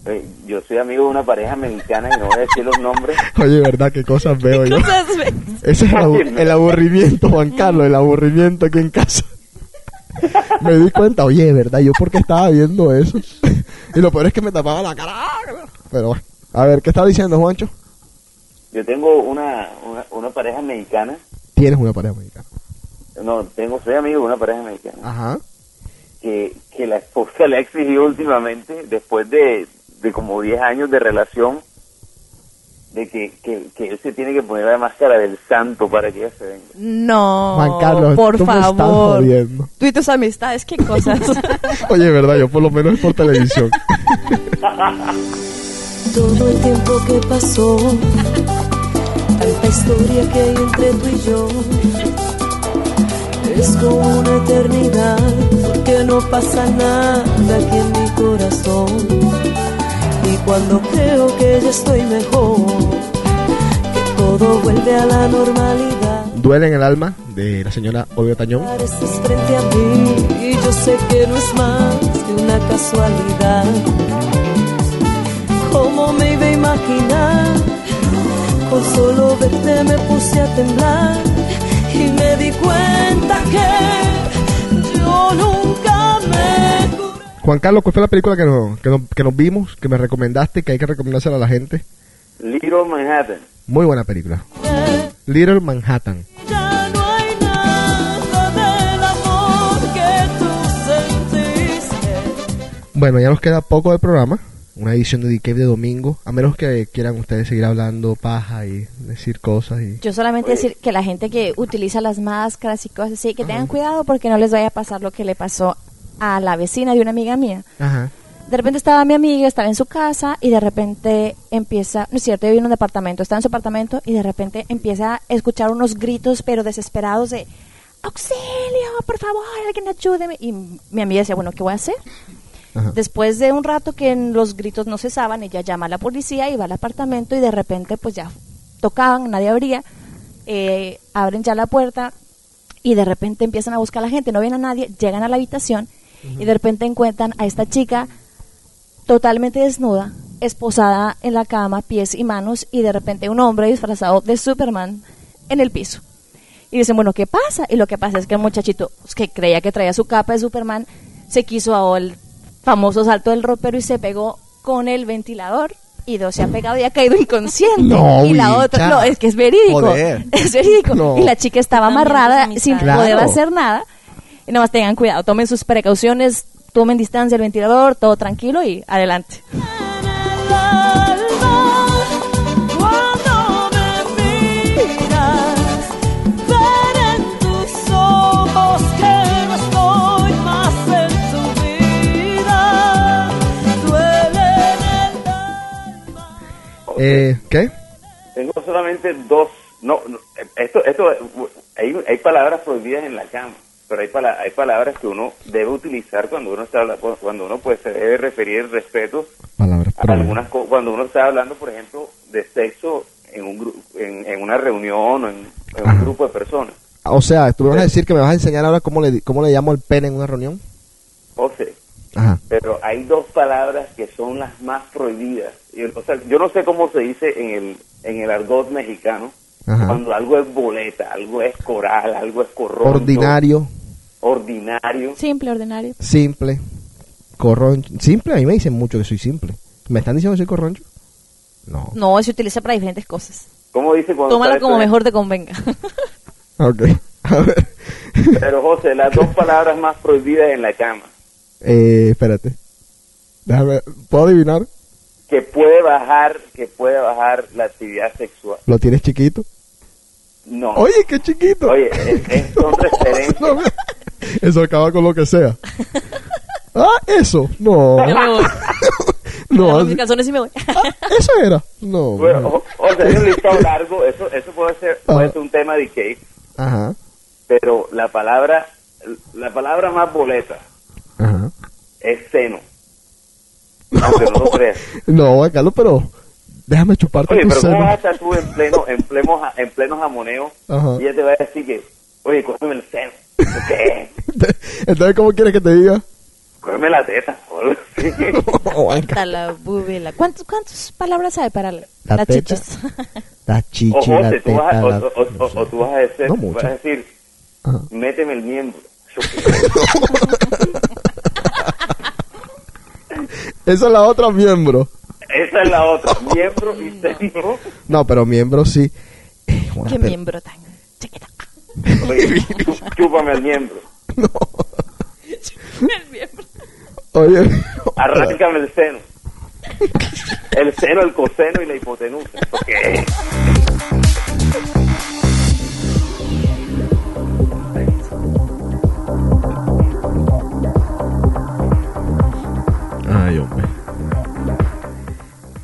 Eh, Yo soy amigo de una pareja mexicana y no voy a decir los nombres. Oye, ¿verdad? ¿Qué cosas veo yo? cosas ves? Ese es *laughs* el aburrimiento, Juan Carlos, el aburrimiento aquí en casa. Me di cuenta, oye, ¿verdad? Yo porque estaba viendo eso. *laughs* y lo peor es que me tapaba la cara. Pero bueno, a ver, ¿qué estaba diciendo, Juancho? Yo tengo una, una, una pareja mexicana. Tienes una pareja mexicana. No, tengo, soy amigo de una pareja mexicana. Ajá. que, que la esposa le ha exigido últimamente, después de, de como 10 años de relación, de que, que, que él se tiene que poner la máscara del santo para que ella se venga. No, Juan Carlos, por tú me estás favor. jodiendo. Tú y tus amistades, qué cosas. *laughs* Oye, ¿verdad? Yo por lo menos es por televisión. *laughs* Todo el tiempo que pasó, tanta historia que hay entre tú y yo. Es como una eternidad, porque no pasa nada aquí en mi corazón. Y cuando creo que ya estoy mejor, que todo vuelve a la normalidad. Duele en el alma de la señora Olga Tañón. Estás frente a mí y yo sé que no es más que una casualidad. ¿Cómo me iba a imaginar? Con solo verte me puse a temblar y me di cuenta que yo nunca me Juan Carlos, ¿cuál fue la película que nos, que nos, que nos vimos, que me recomendaste, que hay que recomendársela a la gente? Little Manhattan. Muy buena película. Little Manhattan. Ya no hay nada del amor que tú sentiste. Bueno, ya nos queda poco del programa. Una edición de Cave de domingo. A menos que quieran ustedes seguir hablando paja y decir cosas. y Yo solamente decir que la gente que utiliza las máscaras y cosas así, que tengan cuidado porque no les vaya a pasar lo que le pasó a la vecina de una amiga mía. Ajá. De repente estaba mi amiga, estaba en su casa y de repente empieza, no es cierto, yo vivo en un departamento, estaba en su apartamento y de repente empieza a escuchar unos gritos pero desesperados de auxilio, por favor, alguien ayúdeme. Y mi amiga decía, bueno, ¿qué voy a hacer? Después de un rato que los gritos no cesaban, ella llama a la policía y va al apartamento y de repente pues ya tocaban, nadie abría, eh, abren ya la puerta y de repente empiezan a buscar a la gente, no ven a nadie, llegan a la habitación y de repente encuentran a esta chica totalmente desnuda, esposada en la cama, pies y manos, y de repente un hombre disfrazado de Superman en el piso. Y dicen, bueno, ¿qué pasa? Y lo que pasa es que el muchachito pues, que creía que traía su capa de Superman se quiso a el famoso salto del ropero y se pegó con el ventilador y dos se ha pegado y ha caído inconsciente. No, y la otra, no, es que es verídico. Joder. *laughs* Es verídico. No. Y la chica estaba amarrada sin Claro. poder hacer nada. Y nada más tengan cuidado, tomen sus precauciones, tomen distancia del ventilador, todo tranquilo y adelante. Eh, ¿Qué? Tengo solamente dos. No, no, esto, esto, hay, hay palabras prohibidas en la cama, pero hay, pala- hay palabras que uno debe utilizar cuando uno está cuando uno pues se debe referir respeto Palabras a algunas co- cuando uno está hablando, por ejemplo, de sexo en un gru- en, en una reunión o en, en un grupo de personas. O sea, tú me vas a decir que me vas a enseñar ahora cómo le, cómo le llamo el pene en una reunión. José, Ajá. pero hay dos palabras que son las más prohibidas. Y, o sea, yo no sé cómo se dice en el en el argot mexicano Ajá. cuando algo es boleta, algo es coral, algo es corroncho, Ordinario, ordinario. Simple, ordinario. simple, corroncho. Simple, a mí me dicen mucho que soy simple. ¿Me están diciendo que soy corroncho? No. No, se utiliza para diferentes cosas. ¿Cómo dice cuando Tómalo como esto? mejor te convenga. *laughs* Ok. A ver. Pero José, las dos palabras más prohibidas en la cama, Eh, espérate. Déjame, ¿puedo adivinar? que puede bajar, que puede bajar la actividad sexual. ¿Lo tienes chiquito? No. Oye, qué chiquito. Oye, es, es- *laughs* son referencias. Eso acaba con lo que sea. *laughs* Ah, eso. No. No, así- y me voy. *laughs* Eso era. No. Bueno, o, o sea, hay un listado largo, eso, eso puede ser, puede ser un tema de cake, Ajá. pero la palabra, la palabra más boleta Ajá. es seno. Aunque no lo creas. No, Carlos, pero déjame chuparte Oye, tu pero ¿cómo vas a estar tú en pleno, en pleno, en pleno jamoneo Ajá. y ella te va a decir que, oye, cógeme el seno? ¿Qué? *laughs* Entonces, ¿cómo quieres que te diga? Cógeme la teta. o algo así. *laughs* Hasta la bubela. ¿Cuántas, ¿Cuántas palabras hay para la, La las teta. La O, chichi, la José, tú vas teta, a, o, la... o- o- o tú vas a decir, No vas a decir méteme el miembro. *laughs* Esa es la otra miembro. Esa es la otra, miembro y seno. No, pero miembro sí. Eh, ¿Qué pero- miembro tan chiquita? Oye, chú- chúpame el miembro. Oye, Arráncame el seno. El seno, el coseno y la hipotenusa. Ok. Ay, hombre.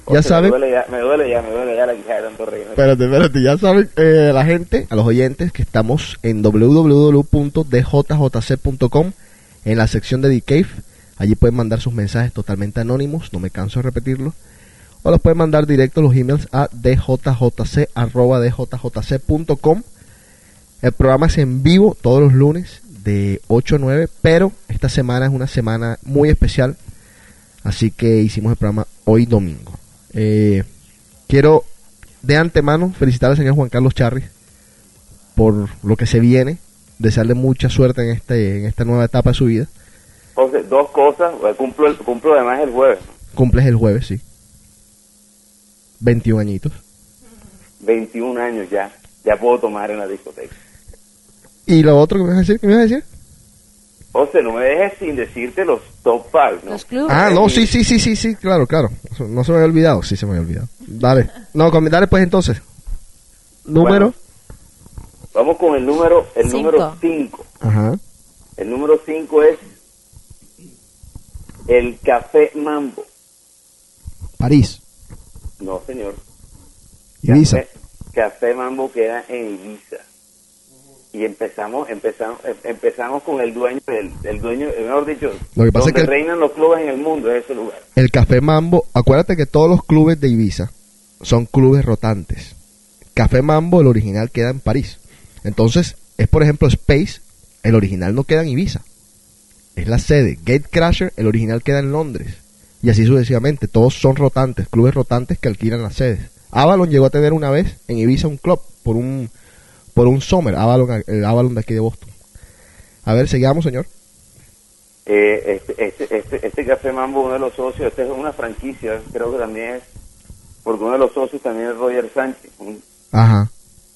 José, saben- Me duele ya, me duele ya, me duele ya la quijada de tanto reír. Espérate, espérate, ya saben eh, la gente, a los oyentes, que estamos en www.djjc.com en la sección de The Cave. Allí pueden mandar sus mensajes totalmente anónimos, no me canso de repetirlo. O los pueden mandar directo los emails a djjc.com. El programa es en vivo todos los lunes de 8 a 9, pero esta semana es una semana muy especial. Así que hicimos el programa hoy domingo. Eh, quiero de antemano felicitar al señor Juan Carlos Charri por lo que se viene, desearle mucha suerte en este en esta nueva etapa de su vida. José, dos cosas. Bueno, Cumplo, el- cumplo además el jueves. Cumples el jueves, sí. 21 añitos. 21 años ya. Ya puedo tomar en la discoteca. ¿Y lo otro que me vas a decir? ¿Qué me vas a decir? José, no me dejes sin decirte los top 5. ¿no? Los Ah, no, sí, sí, sí, sí, sí, claro, claro. No se me había olvidado, sí se me había olvidado. Dale. No, dale pues entonces. Número. Vamos con el número el Cinco. número 5. Ajá. El número 5 es el Café Mambo. París. No, señor. Ibiza. Café, Café Mambo queda en Ibiza. Y empezamos empezamos em- empezamos con el dueño del el dueño, eh, mejor dicho, Lo que pasa donde es que- reinan los clubes en el mundo es ese lugar. El Café Mambo, acuérdate que todos los clubes de Ibiza son clubes rotantes. Café Mambo, el original, queda en París. Entonces, es por ejemplo Space, el original no queda en Ibiza. Es la sede. Gate Crasher, el original queda en Londres. Y así sucesivamente. Todos son rotantes, clubes rotantes que alquilan las sedes. Avalon llegó a tener una vez en Ibiza un club por un por un summer. Avalon, el Avalon de aquí de Boston. A ver, seguimos, señor. Eh, este, este, este, este Café Mambo, uno de los socios, este es una franquicia, creo que también es, porque uno de los socios también es Roger Sánchez, un- Ajá.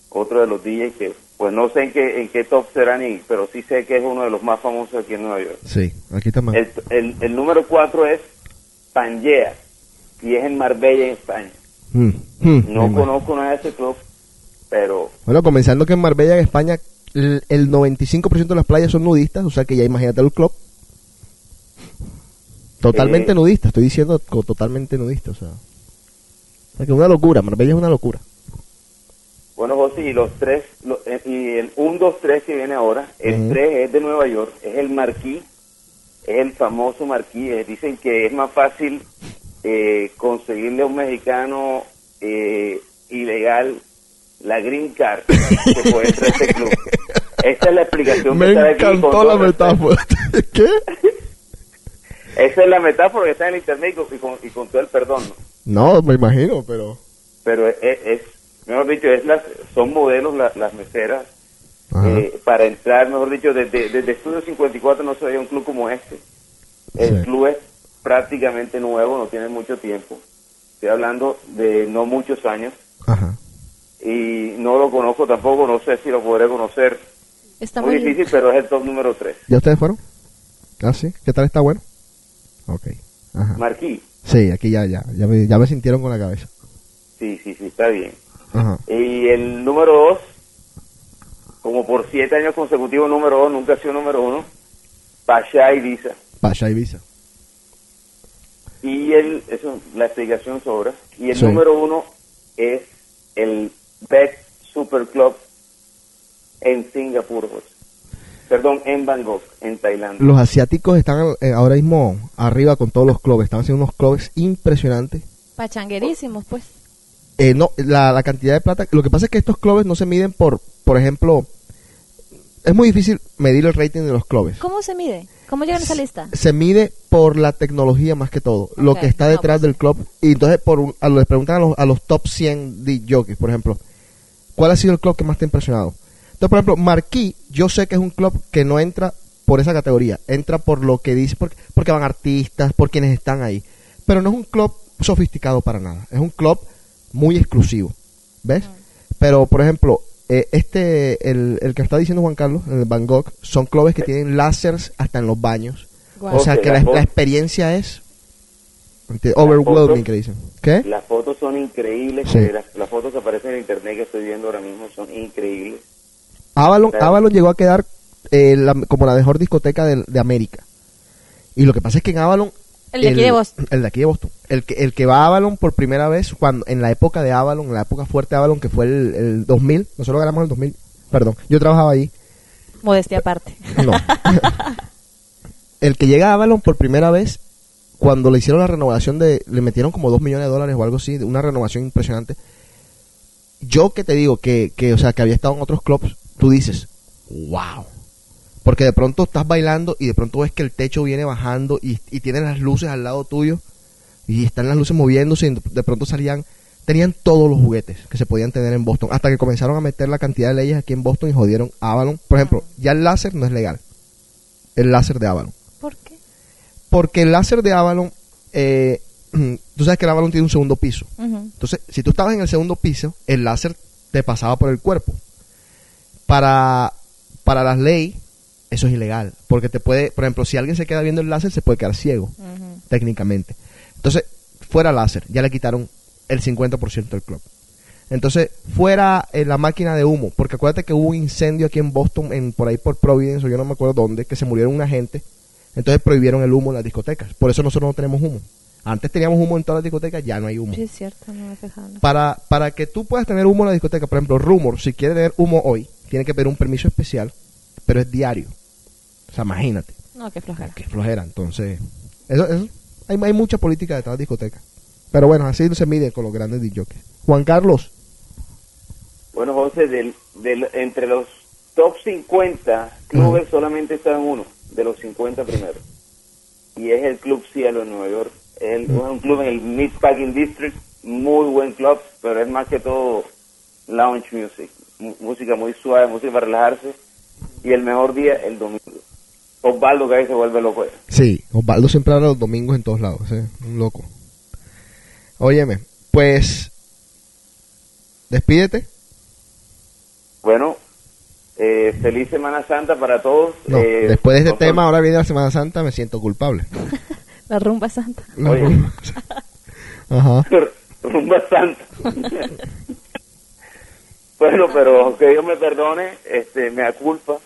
otro de los DJs que, pues no sé en qué, en qué top será ni, pero sí sé que es uno de los más famosos aquí en Nueva York. Sí, aquí más. El, el, el número 4 es Pangea, y es en Marbella, en España. Mm, mm, No conozco nada de ese club, pero Bueno, comenzando que en Marbella, en España, el, el 95% de las playas son nudistas, o sea que ya imagínate el club. Totalmente Eh. nudista, estoy diciendo totalmente nudista, o sea. O sea que es una locura, Marbella es una locura. Bueno, José, y los tres, lo- eh, y el 1, 2, 3 que viene ahora, el. 3 es de Nueva York, es el Marquis, es el famoso Marquis. eh, dicen que es más fácil eh, conseguirle a un mexicano eh, ilegal la green card que puede entrar a este club. Esa es la explicación Me que está aquí con encantó la metáfora. *laughs* ¿Qué? Esa es la metáfora que está en el internet y con, y con- todo el perdón. ¿no? No, me imagino, pero... pero es, es- mejor dicho, es las, son modelos la- las meseras eh, para entrar, mejor dicho, desde, desde Estudio 54 no se veía un club como este. El Sí. club es prácticamente nuevo, no tiene mucho tiempo. Estoy hablando de no muchos años Ajá. Y no lo conozco tampoco, no sé si lo podré conocer. Está muy muy difícil, pero es el top número 3. ¿Ya ustedes fueron? ¿Ah, sí? ¿Qué tal está bueno? Ok. Ajá. Marquí, Sí, aquí ya, ya, ya me, ya me sintieron con la cabeza. sí, sí, sí, está bien. Ajá. Y el número 2, como por siete años consecutivos, número 2, nunca ha sido número 1, Pasha Ibiza. Pasha Ibiza. Y el, eso, la explicación sobra. Y el Sí. número uno es el Beck Super Club en Singapur. Perdón, en Bangkok, en Tailandia. Los asiáticos están eh, ahora mismo arriba con todos los clubes. Están haciendo unos clubes impresionantes. Pachanguerísimos, pues. Eh, no, la, la cantidad de plata. Lo que pasa es que estos clubes no se miden por, por ejemplo, es muy difícil medir el rating de los clubes. ¿Cómo se mide? ¿Cómo llegan a esa lista? Se mide por la tecnología más que todo, lo que está no, detrás del club. Y entonces por un- a, les preguntan a los, a los top 100 de jockeys, por ejemplo, ¿cuál ha sido el club que más te ha impresionado? Entonces, por ejemplo, Marquis, yo sé que es un club que no entra por esa categoría, entra por lo que dice, porque, porque van artistas, por quienes están ahí. Pero no es un club sofisticado para nada, es un club muy exclusivo, ¿ves? Pero, por ejemplo, eh, este, el, el que está diciendo Juan Carlos, el de Bangkok, son clubes que tienen láseres hasta en los baños. O sea que la la, experiencia es overwhelming, que dicen. ¿Qué? Las fotos son increíbles. Sí. Las, las fotos que aparecen en internet que estoy viendo ahora mismo son increíbles. Avalon, Claro. Avalon llegó a quedar eh, la- como la mejor discoteca de, de América. Y lo que pasa es que en Avalon... El de aquí de Boston. El de aquí de Boston. El que, el que va a Avalon por primera vez, cuando en la época de Avalon, en la época fuerte de Avalon, que fue el, el 2000, nosotros ganamos el 2000, perdón, yo trabajaba ahí. Modestia aparte. No. *laughs* el que llega a Avalon por primera vez, cuando le hicieron la renovación de, le metieron como 2 millones de dólares o algo así, una renovación impresionante. Yo que te digo que, que, o sea, que había estado en otros clubs, tú dices, wow. Porque de pronto estás bailando y de pronto ves que el techo viene bajando y, y tienen las luces al lado tuyo y están las luces moviéndose y de pronto salían, tenían todos los juguetes que se podían tener en Boston, hasta que comenzaron a meter la cantidad de leyes aquí en Boston y jodieron a Avalon. Por ejemplo, ya el láser no es legal, el láser de Avalon. ¿Por qué? Porque el láser de Avalon, eh, *clears throat* tú sabes que el Avalon tiene un segundo piso. Entonces, si tú estabas en el segundo piso, el láser te pasaba por el cuerpo. Para, para las leyes, eso es ilegal. Porque te puede, por ejemplo, si alguien se queda viendo el láser, se puede quedar ciego, técnicamente. Entonces, fuera láser, ya le quitaron el 50% del club. Entonces, fuera eh, la máquina de humo, porque acuérdate que hubo un incendio aquí en Boston, en, por ahí por Providence, o yo no me acuerdo dónde, que se murieron una gente. Entonces prohibieron el humo en las discotecas. Por eso nosotros no tenemos humo. Antes teníamos humo en todas las discotecas, ya no hay humo. Sí, es cierto, no me. Para, para que tú puedas tener humo en la discoteca, por ejemplo, Rumor, si quiere tener humo hoy, tiene que pedir un permiso especial, pero es diario. O sea, imagínate, No, qué flojera. qué flojera. Entonces, eso, eso- hay, hay mucha política detrás de las discotecas. Pero bueno, así se mide con los grandes DJs. Juan Carlos, Bueno, José, del, del, entre los top 50 clubes solamente está en uno de los 50 primeros. Y es el Club Cielo en Nueva York. Es, el- es un club en el Meatpacking District, muy buen club, pero es más que todo lounge music. mu- música muy suave, música para relajarse. Y el mejor día, el domingo. Osvaldo que ahí se vuelve loco. sí, Osvaldo siempre habla los domingos en todos lados, ¿eh? un loco. Óyeme, pues, despídete. Bueno, eh, feliz Semana Santa para todos. No, Eh, después de este tema, ahora viene la Semana Santa, me siento culpable. *laughs* La rumba santa. La Oye. rumba. *laughs* Ajá. *laughs* rumba santa. bueno, pero que Dios me perdone, este, me da culpa.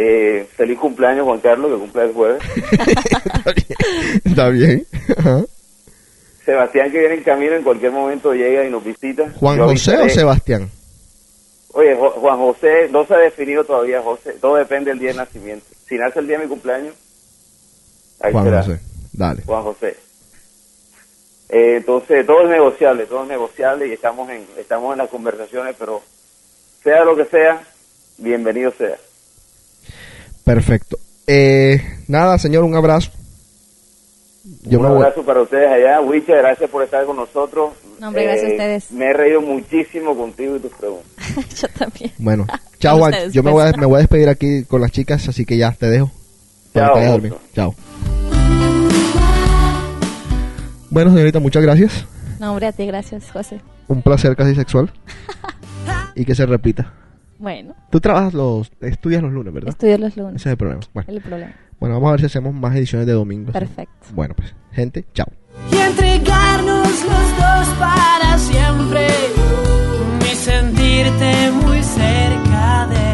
Eh, feliz cumpleaños Juan Carlos, que cumple el jueves. *laughs* Está bien. Ajá. Sebastián que viene en camino en cualquier momento llega y nos visita. ¿Juan Yo José o. Sebastián? Oye, Jo- Juan José no se ha definido todavía, José. Todo depende del día de nacimiento. Si nace el día de mi cumpleaños, ahí Juan será. José. Dale. Juan José. Eh, entonces, todo es negociable, todo es negociable y estamos en, estamos en las conversaciones, pero sea lo que sea, bienvenido sea. Perfecto. Eh, nada, señor, un abrazo. Yo Un abrazo para ustedes allá. Wicha, gracias por estar con nosotros. Eh, No, hombre, gracias a ustedes. Me he reído muchísimo contigo y tus preguntas. *laughs* Yo también. Bueno, *laughs* chao, Juan. ustedes, Yo me pues. voy, a, me voy a *laughs* despedir aquí con las chicas, así que ya te dejo. Para Chao, que. Chao. Bueno, señorita, muchas gracias. No, hombre, a ti, gracias, José. Un placer casi sexual. y que se repita. Bueno. Tú trabajas los, estudias los lunes, ¿verdad? Estudio los lunes. Ese es el problema. Bueno. El problema. Bueno, vamos a ver si hacemos más ediciones de domingo. Perfecto. Bueno, pues, gente, chao. Y entregarnos los dos para siempre. Y sentirte muy cerca de